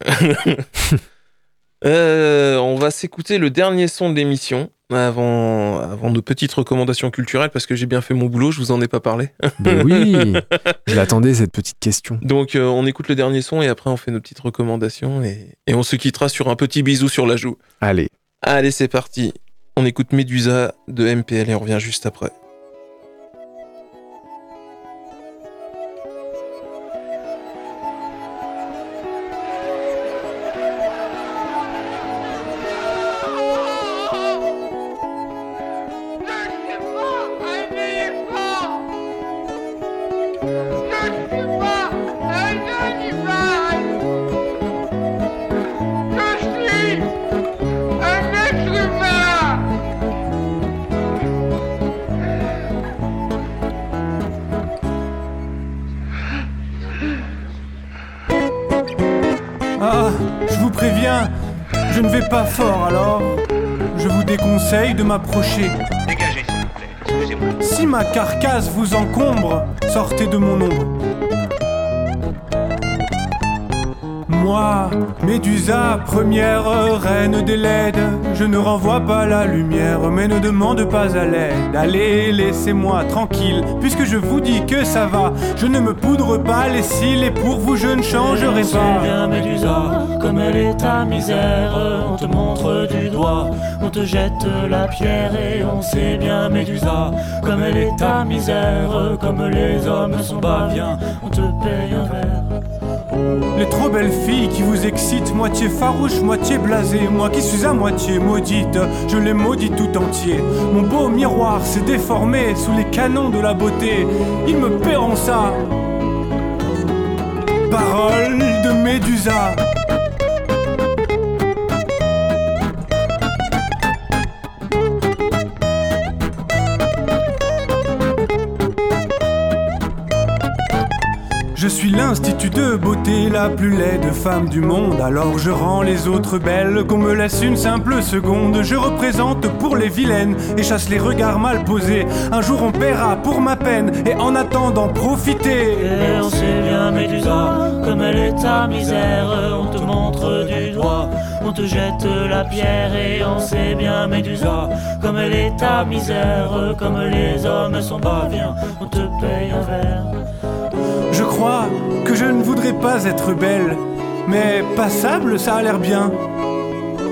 Speaker 2: Euh, on va s'écouter le dernier son de l'émission avant, avant nos petites recommandations culturelles parce que j'ai bien fait mon boulot, je vous en ai pas parlé.
Speaker 3: Mais oui, je l'attendais cette petite question.
Speaker 2: Donc euh, on écoute le dernier son et après on fait nos petites recommandations et, et on se quittera sur un petit bisou sur la joue.
Speaker 3: Allez,
Speaker 2: Allez, c'est parti. On écoute Medusa de MPL et on revient juste après.
Speaker 8: M'approcher.
Speaker 9: Dégagez, s'il vous plaît. Excusez-moi.
Speaker 8: Si ma carcasse vous encombre, sortez de mon ombre. Moi, Médusa, première reine des laides, je ne renvoie pas la lumière, mais ne demande pas à l'aide. Allez, laissez-moi tranquille, puisque je vous dis que ça va. Je ne me poudre pas les cils et pour vous je ne changerai pas.
Speaker 10: bien Médusa, comme elle est ta misère, on te montre du doigt, on te jette la pierre et on sait bien Médusa, comme elle est ta misère, comme les hommes sont bas, viens, on te paye un verre.
Speaker 8: Les trop belles filles qui vous excitent, moitié farouche, moitié blasée. Moi qui suis à moitié maudite, je les maudis tout entier. Mon beau miroir s'est déformé sous les canons de la beauté. Ils me paieront ça. Parole de Médusa. Suis l'institut de beauté, la plus laide femme du monde. Alors je rends les autres belles, qu'on me laisse une simple seconde. Je représente pour les vilaines et chasse les regards mal posés. Un jour on paiera pour ma peine et en attendant profiter.
Speaker 10: Et on sait bien, Médusa, comme elle est ta misère. On te montre du doigt, on te jette la pierre. Et on sait bien, Médusa, comme elle est ta misère. Comme les hommes sont bas, viens, on te paye un verre.
Speaker 8: Je crois que je ne voudrais pas être belle, mais passable, ça a l'air bien.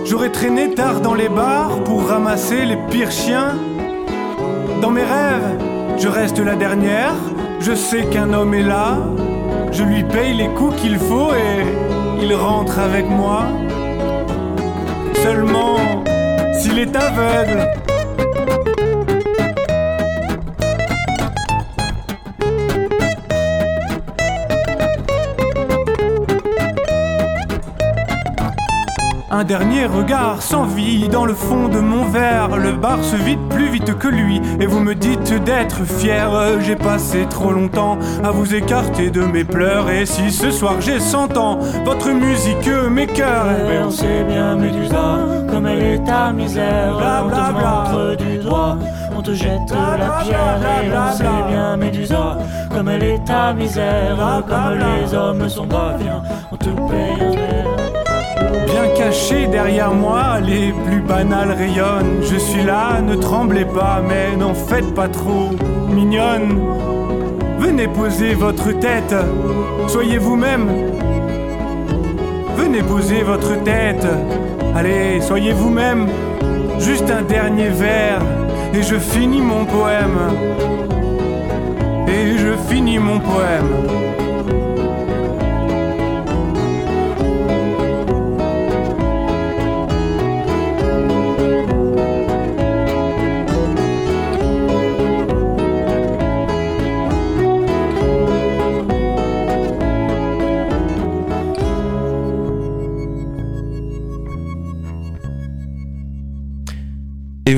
Speaker 8: J'aurais traîné tard dans les bars pour ramasser les pires chiens. Dans mes rêves, je reste la dernière. Je sais qu'un homme est là. Je lui paye les coups qu'il faut et il rentre avec moi. Seulement, s'il est aveugle, Un dernier regard s'envie dans le fond de mon verre. Le bar se vide plus vite que lui. Et vous me dites d'être fier. J'ai passé trop longtemps à vous écarter de mes pleurs. Et si ce soir j'ai 100 ans, votre musique m'écœure.
Speaker 10: Et on sait bien, Médusa, comme elle est ta misère.
Speaker 8: Bla,
Speaker 10: on
Speaker 8: bla,
Speaker 10: te du doigt, on te jette la pierre. Et on sait bien, Médusa, comme elle est ta misère. Comme les hommes sont bas, viens, on te paye.
Speaker 8: Caché derrière moi, les plus banales rayonnent. Je suis là, ne tremblez pas, mais n'en faites pas trop, mignonne. Venez poser votre tête, soyez vous-même. Venez poser votre tête, allez, soyez vous-même. Juste un dernier verre, et je finis mon poème. Et je finis mon poème.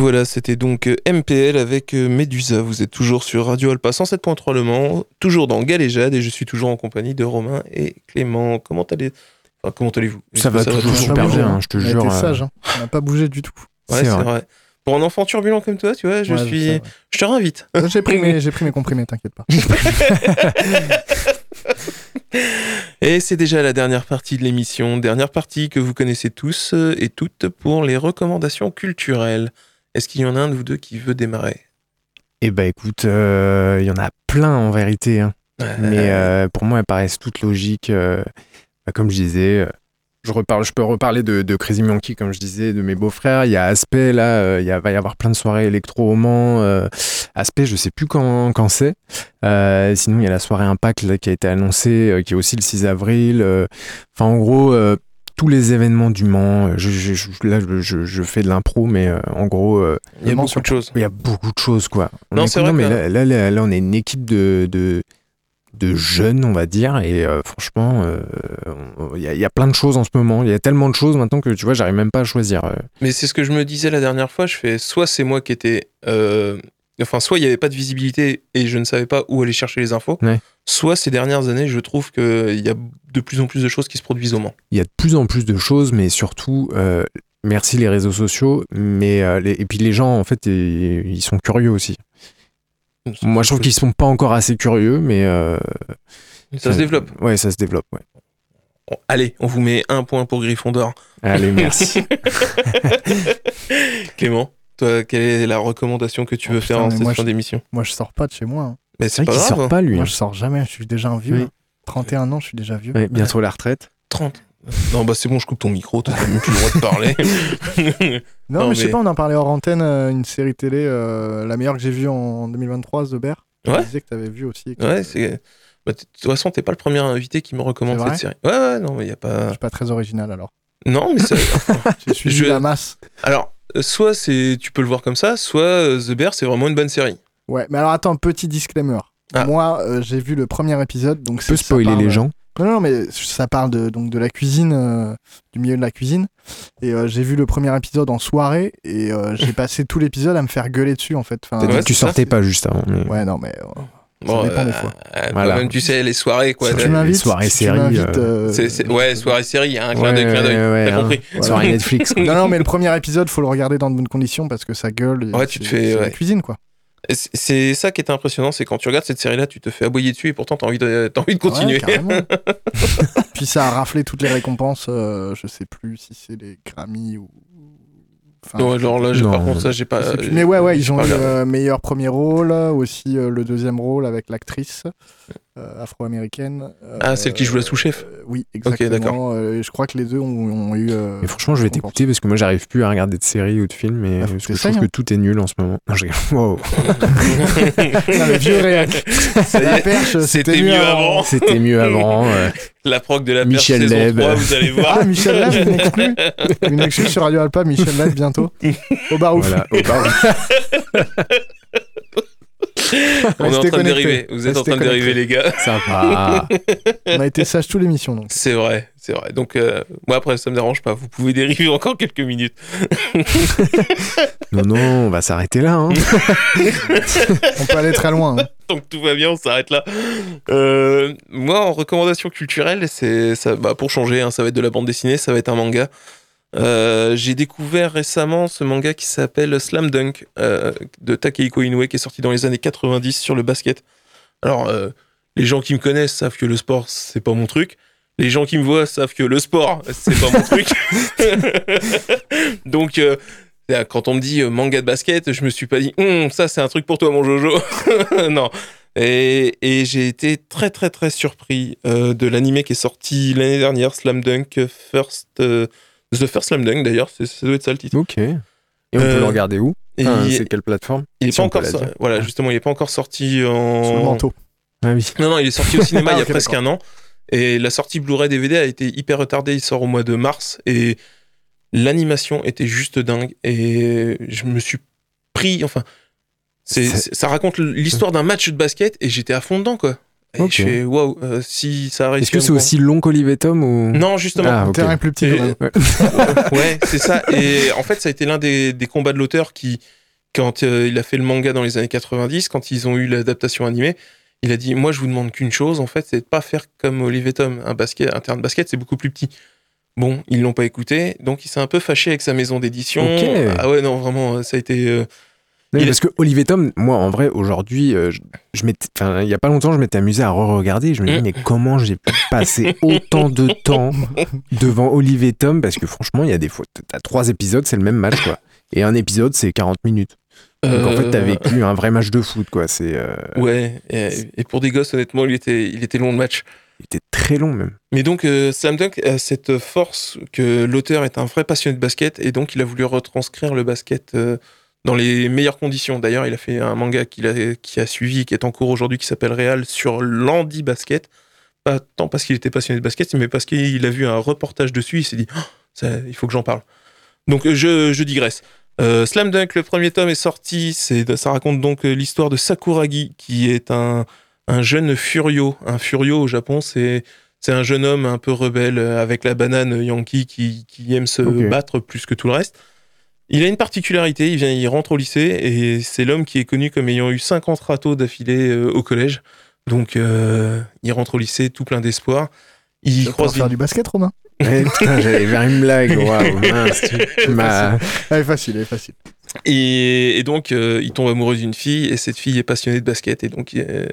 Speaker 2: Voilà, c'était donc euh, MPL avec euh, Médusa. Vous êtes toujours sur Radio Alpa 107.3 Le Mans, toujours dans Galéjade, et je suis toujours en compagnie de Romain et Clément. Comment allez enfin, comment allez-vous?
Speaker 3: Ça va toujours super bien,
Speaker 4: hein.
Speaker 3: je te
Speaker 4: On
Speaker 3: jure. euh,
Speaker 4: sage, hein. on n'a pas bougé du tout.
Speaker 2: Ouais,
Speaker 3: c'est
Speaker 2: c'est
Speaker 3: vrai.
Speaker 2: vrai. Pour un enfant turbulent comme toi, tu vois, je
Speaker 4: Ouais,
Speaker 2: suis. Je te réinvite.
Speaker 4: J'ai pris, mes- j'ai pris mes comprimés, t'inquiète pas.
Speaker 2: Et c'est déjà la dernière partie de l'émission, dernière partie que vous connaissez tous et toutes pour les recommandations culturelles. Est-ce qu'il y en a un de vous deux qui veut démarrer?
Speaker 3: Eh ben écoute, euh, il y en a plein en vérité. hein. Mais euh, pour moi, elles paraissent toutes logiques. euh, bah, comme je disais, je, reparle, je peux reparler de, de Crazy Monkey, comme je disais, de mes beaux-frères. Il y a Aspect, là, il y a, va y avoir plein de soirées électro-roman. euh, Aspect, je sais plus quand, quand c'est. Sinon, il y a la soirée Impact là, qui a été annoncée, qui est aussi le 6 avril. Enfin, en gros, tous les événements du Mans. euh, Je, je- je- là, je, je fais de l'impro, mais euh, en gros, euh,
Speaker 2: Il y a beaucoup de choses.
Speaker 3: il y a beaucoup de choses, quoi. On
Speaker 2: Non,
Speaker 3: est
Speaker 2: c'est vrai
Speaker 3: mais
Speaker 2: que-
Speaker 3: là, là, là, là, on est une équipe de, de, de jeunes, on va dire, et euh, franchement, euh, il y, a- il y a plein de choses en ce moment. Il y a tellement de choses maintenant que tu vois, j'arrive même pas à choisir.
Speaker 2: Mais c'est ce que je me disais la dernière fois. Je fais soit c'est moi qui étais. euh, Enfin, soit il n'y avait pas de visibilité et je ne savais pas où aller chercher les infos.
Speaker 3: Ouais.
Speaker 2: Soit ces dernières années, je trouve qu'il y a de plus en plus de choses qui se produisent au Mans.
Speaker 3: Il y a de plus en plus de choses, mais surtout, euh, merci les réseaux sociaux, mais euh, les- et puis les gens, en fait, ils, ils sont curieux aussi. Moi, je trouve qu'ils sont pas encore assez curieux, mais euh,
Speaker 2: Ça se développe.
Speaker 3: Ouais, ça se développe. Ouais.
Speaker 2: Bon, allez, on vous met un point pour Gryffondor.
Speaker 3: Allez, merci.
Speaker 2: Clément, toi, quelle est la recommandation que tu
Speaker 4: Oh,
Speaker 2: veux
Speaker 4: putain,
Speaker 2: faire en cette
Speaker 4: moi,
Speaker 2: fin
Speaker 4: je-
Speaker 2: d'émission?
Speaker 4: Moi, je sors pas de chez moi. hein.
Speaker 2: Mais
Speaker 3: C'est vrai
Speaker 2: pas
Speaker 3: qu'il sort pas lui.
Speaker 4: Moi,
Speaker 3: hein.
Speaker 4: je sors jamais, je suis déjà un vieux.
Speaker 3: Oui.
Speaker 4: hein. 31 ans, je suis déjà vieux.
Speaker 3: Ouais, bientôt la retraite.
Speaker 2: 30. Non, bah c'est bon, je coupe ton micro, t'as même plus le droit de parler.
Speaker 4: Non,
Speaker 2: Non,
Speaker 4: mais je sais
Speaker 2: mais-
Speaker 4: pas, on en parlait hors antenne, euh, une série télé, euh, la meilleure que j'ai vue en 2023, The Bear.
Speaker 2: Ouais.
Speaker 4: Tu disais que t'avais vu aussi. que
Speaker 2: ouais, c'est. bah, de toute façon, t'es pas le premier invité qui me recommande cette série. Ouais, ouais, non, mais y a
Speaker 4: Je
Speaker 2: pas.
Speaker 4: suis pas très original alors.
Speaker 2: Non, mais ça.
Speaker 4: J'ai suivi
Speaker 2: Je-
Speaker 4: la masse.
Speaker 2: Alors, euh, soit c'est, tu peux le voir comme ça, soit The Bear, c'est vraiment une bonne série.
Speaker 4: Ouais, mais alors attends, petit disclaimer.
Speaker 2: Ah.
Speaker 4: Moi, euh, j'ai vu le premier épisode, donc c'est- ça
Speaker 3: spoiler
Speaker 4: parle-
Speaker 3: les gens.
Speaker 4: Non, non, mais ça parle de, donc de la cuisine, euh, du milieu de la cuisine. Et euh, j'ai vu le premier épisode en soirée et euh, j'ai passé tout l'épisode à me faire gueuler dessus en fait. Enfin,
Speaker 2: ouais,
Speaker 3: tu
Speaker 2: ça,
Speaker 3: sortais pas juste avant. mais-
Speaker 4: Ouais, non, mais. euh, Ça dépend des fois.
Speaker 2: euh, quand
Speaker 3: Voilà.
Speaker 2: même, tu sais, les soirées, quoi.
Speaker 4: Tu m'invites,
Speaker 3: soirées séries, euh,
Speaker 4: euh,
Speaker 2: ouais, soirée série, hein, clin d'œil, clin d'œil.
Speaker 3: ouais, ouais,
Speaker 2: T'as
Speaker 3: hein.
Speaker 2: compris.
Speaker 3: Soirée Netflix.
Speaker 4: Non, non, mais le premier épisode, faut le regarder dans de bonnes conditions parce que ça gueule.
Speaker 2: Ouais, tu te fais,
Speaker 4: c'est la cuisine, quoi.
Speaker 2: C'est- ça qui est impressionnant, c'est quand tu regardes cette série-là, tu te fais aboyer dessus et pourtant t'as envie de, t'as envie de continuer.
Speaker 4: Ouais. Puis ça a raflé toutes les récompenses. euh, je sais plus si c'est les Grammy ou. Enfin,
Speaker 2: Ouais, genre là,
Speaker 3: Non.
Speaker 2: par contre, ça, j'ai pas.
Speaker 4: plus. Mais ouais, ouais, ils ont eu
Speaker 2: regardé.
Speaker 4: euh, meilleur premier rôle, aussi euh, le deuxième rôle avec l'actrice euh, afro-américaine. euh,
Speaker 2: Ah, celle qui joue la sous-chef
Speaker 4: euh, Oui, exactement.
Speaker 2: d'accord.
Speaker 4: Euh, je crois que les deux ont, ont eu. euh,
Speaker 3: Mais franchement, je vais t'écouter parce que moi, j'arrive plus à regarder de séries ou de films et
Speaker 4: Ah,
Speaker 3: parce
Speaker 4: que
Speaker 3: je trouve que tout est nul en ce moment. Non, je. Wow.
Speaker 4: Non, vieux réac. La perche,
Speaker 2: c'était mieux avant.
Speaker 3: C'était mieux avant. euh.
Speaker 2: La proc de la perche
Speaker 3: Michel
Speaker 2: saison
Speaker 3: Leb.
Speaker 2: 3, vous allez voir.
Speaker 4: Ah, Michel Leb, une exclue. Une exclue sur Radio Alpa, Michel Leb bientôt. Au barouf.
Speaker 3: Voilà. Au bar.
Speaker 2: On est en train de dériver. Vous êtes en train de dériver, les gars.
Speaker 3: Ça va.
Speaker 4: On a été sages toute l'émission, donc.
Speaker 2: C'est vrai, c'est vrai. Donc, euh, moi, après, ça me dérange pas. Vous pouvez dériver encore quelques minutes.
Speaker 3: Non, non, on va s'arrêter là. Hein.
Speaker 4: On peut aller très loin. hein.
Speaker 2: Donc, tout va bien, on s'arrête là. Euh, moi, en recommandation culturelle, c'est ça, bah, pour changer, hein, ça va être de la bande dessinée, ça va être un manga. Euh, j'ai découvert récemment ce manga qui s'appelle Slam Dunk euh, de Takehiko Inoue qui est sorti dans les années 90 sur le basket. Alors, euh, les gens qui me connaissent savent que le sport, c'est pas mon truc. Les gens qui me voient savent que le sport, c'est pas mon truc. Donc, quand on me dit manga de basket, je me suis pas dit, Hum, ça c'est un truc pour toi, mon Jojo. non. Et, et j'ai été très très très surpris de l'animé qui est sorti l'année dernière, Slam Dunk First. Euh, The First Slam Dunk d'ailleurs, ça doit être ça le titre.
Speaker 3: Ok. Et on
Speaker 2: Euh,
Speaker 3: peut le regarder où?
Speaker 2: Et
Speaker 3: Enfin, C'est quelle plateforme?
Speaker 2: il est
Speaker 3: si
Speaker 2: pas encore
Speaker 3: la
Speaker 2: so-
Speaker 3: dire.
Speaker 2: voilà justement il est pas encore sorti en
Speaker 4: Sur le manteau.
Speaker 3: Ah oui.
Speaker 2: non non il est sorti au cinéma
Speaker 4: Ah,
Speaker 2: il y a presque un an et la sortie Blu-ray DVD a été hyper retardée il sort au mois de mars et l'animation était juste dingue et je me suis pris enfin ça raconte l'histoire d'un match de basket et j'étais à fond dedans quoi et je fais waouh euh, si ça réussit
Speaker 3: Est-ce que c'est aussi long qu'Olive Tom ou?
Speaker 2: Non justement
Speaker 3: Ah,
Speaker 4: Le
Speaker 3: ok.
Speaker 4: terrain est plus petit.
Speaker 2: Et- ouais, c'est ça. Et en fait, ça a été l'un des, des combats de l'auteur qui, quand euh, il a fait le manga dans les années 90, quand ils ont eu l'adaptation animée, il a dit Moi, je vous demande qu'une chose, en fait, c'est de pas faire comme Olivier Tom. Un, basket, un terrain de basket, c'est beaucoup plus petit. Bon, ils l'ont pas écouté, donc il s'est un peu fâché avec sa maison d'édition.
Speaker 3: Ok.
Speaker 2: Ah ouais, non, vraiment, ça a été. euh, Il est-
Speaker 3: parce que Olivier Tom, moi en vrai aujourd'hui, euh, je, je m'étais- enfin, il y a pas longtemps, je m'étais amusé à re-regarder. Je me dis
Speaker 2: Mm.
Speaker 3: mais comment j'ai pu passer autant de temps devant Olivier Tom? Parce que franchement, il y a des fois, t'as trois épisodes, c'est le même match quoi, et un épisode c'est 40 minutes. Donc en fait, t'as
Speaker 2: euh,
Speaker 3: vécu un vrai match de foot quoi. C'est, euh,
Speaker 2: Ouais, et, et pour des gosses, honnêtement, il était, il était long le match.
Speaker 3: il était très long même.
Speaker 2: Mais donc, euh, Slam Dunk a cette force que l'auteur est un vrai passionné de basket et donc il a voulu retranscrire le basket euh, dans les meilleures conditions. D'ailleurs, il a fait un manga qu'il a, qui a suivi, qui est en cours aujourd'hui, qui s'appelle Real sur l'Andy Basket. Pas tant parce qu'il était passionné de basket, mais parce qu'il a vu un reportage dessus, il s'est dit, Oh, ça, il faut que j'en parle. Donc, je, je digresse. Euh, Slam Dunk, le premier tome est sorti, c'est, ça raconte donc euh, l'histoire de Sakuragi, qui est un, un jeune furio. Un furio au Japon, c'est c'est un jeune homme un peu rebelle euh, avec la banane yankee qui, qui aime se battre plus que tout le reste. Il a une particularité, il, vient, il rentre au lycée et c'est l'homme qui est connu comme ayant eu 50 râteaux d'affilée euh, au collège. Donc euh, il rentre au lycée tout plein d'espoir. Il
Speaker 4: Tu vas pouvoir
Speaker 2: croise
Speaker 4: faire du basket, Romain
Speaker 3: Ouais, putain, j'allais vers une blague. Waouh, mince, tu- tu m'as-
Speaker 4: Elle est facile, elle est facile.
Speaker 2: et, et donc euh, il tombe amoureux d'une fille et cette fille est passionnée de basket et donc euh,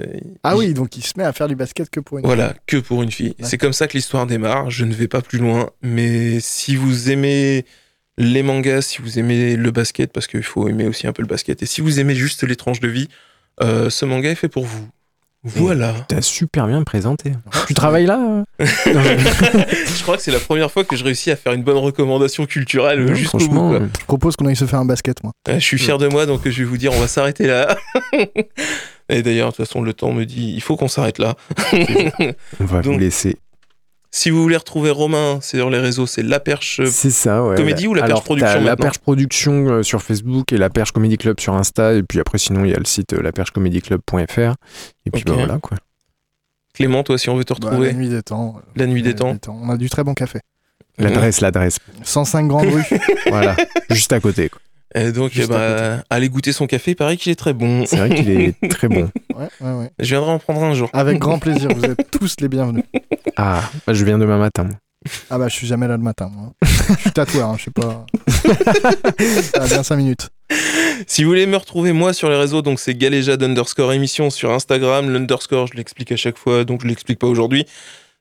Speaker 4: Ah
Speaker 2: il-
Speaker 4: oui, donc il se met à faire du basket que pour une.
Speaker 2: Voilà, que pour une fille. C'est comme ça que l'histoire démarre. Je ne vais pas plus loin, mais si vous aimez les mangas, si vous aimez le basket, parce qu'il faut aimer aussi un peu le basket, et si vous aimez juste les tranches de vie, euh, ce manga est fait pour vous. Voilà.
Speaker 3: T'as super bien présenté. Tu travailles là euh
Speaker 2: je crois que c'est la première fois que je réussis à faire une bonne recommandation culturelle jusqu'au bout. Quoi.
Speaker 3: euh,
Speaker 4: Je propose qu'on aille se faire un basket, moi.
Speaker 2: Euh, Je suis fier de moi, donc je vais vous dire, on va s'arrêter là. Et d'ailleurs, de toute façon, le temps me dit, il faut qu'on s'arrête là.
Speaker 3: on va vous laisser.
Speaker 2: Si vous voulez retrouver Romain, c'est sur les réseaux, c'est La Perche.
Speaker 3: C'est ça, ouais.
Speaker 2: Comédie ou La Perche
Speaker 3: Alors,
Speaker 2: Production
Speaker 3: t'as La Perche Production euh, sur Facebook et La Perche Comedy Club sur Insta. Et puis après, sinon, il y a le site euh, laperchecomedyclub.fr. Et puis bah, voilà quoi.
Speaker 2: Clément, toi, si on veut te
Speaker 4: Bah,
Speaker 2: retrouver,
Speaker 4: la nuit des temps. euh,
Speaker 2: La Nuit des Temps.
Speaker 4: On a du très bon café.
Speaker 3: L'adresse, l'adresse.
Speaker 4: 105 Grande Rue.
Speaker 3: Voilà, juste à côté. Quoi.
Speaker 2: Et donc, eh ben, allez goûter son café, il paraît qu'il est très bon.
Speaker 3: C'est vrai qu'il est très bon.
Speaker 4: Ouais, ouais, ouais.
Speaker 2: Je viendrai en prendre un jour.
Speaker 4: Avec grand plaisir, vous êtes tous les bienvenus.
Speaker 3: Ah, bah, je viens demain matin.
Speaker 4: Ah bah je suis jamais là le matin, moi. Je suis tatoueur, hein, je sais pas. Ça a bien 5 minutes.
Speaker 2: Si vous voulez me retrouver moi sur les réseaux, donc c'est galéjade underscore émission sur Instagram, l'underscore je l'explique à chaque fois, donc je l'explique pas aujourd'hui.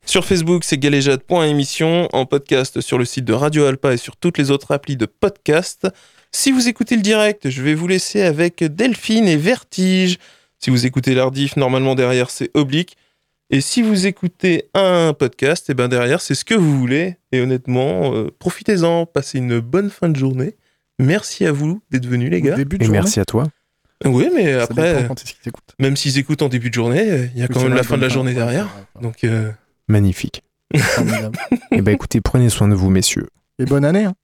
Speaker 2: Sur Facebook, c'est galéjade.émission, en podcast sur le site de Radio Alpa et sur toutes les autres applis de podcast. Si vous écoutez le direct, je vais vous laisser avec Delphine et Vertige. Si vous écoutez l'Ardif, normalement derrière c'est Oblique. Et si vous écoutez un podcast, et ben derrière c'est ce que vous voulez. Et honnêtement, euh, profitez-en, passez une bonne fin de journée. Merci à vous d'être venus les gars.
Speaker 4: Début de
Speaker 3: Et
Speaker 4: journée.
Speaker 3: merci à toi.
Speaker 2: Oui, mais
Speaker 4: Ça
Speaker 2: après, même s'ils écoutent en début de journée, euh, il y a quand même la fin de la journée derrière. Donc, euh,
Speaker 3: Magnifique. Et ben écoutez, prenez soin de vous, messieurs.
Speaker 4: Et bonne année. Hein.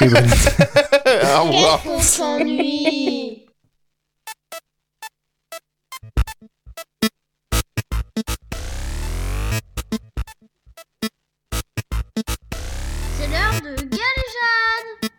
Speaker 3: Et bonne-
Speaker 2: au revoir.
Speaker 1: On s'ennuie? C'est l'heure de Galéjade.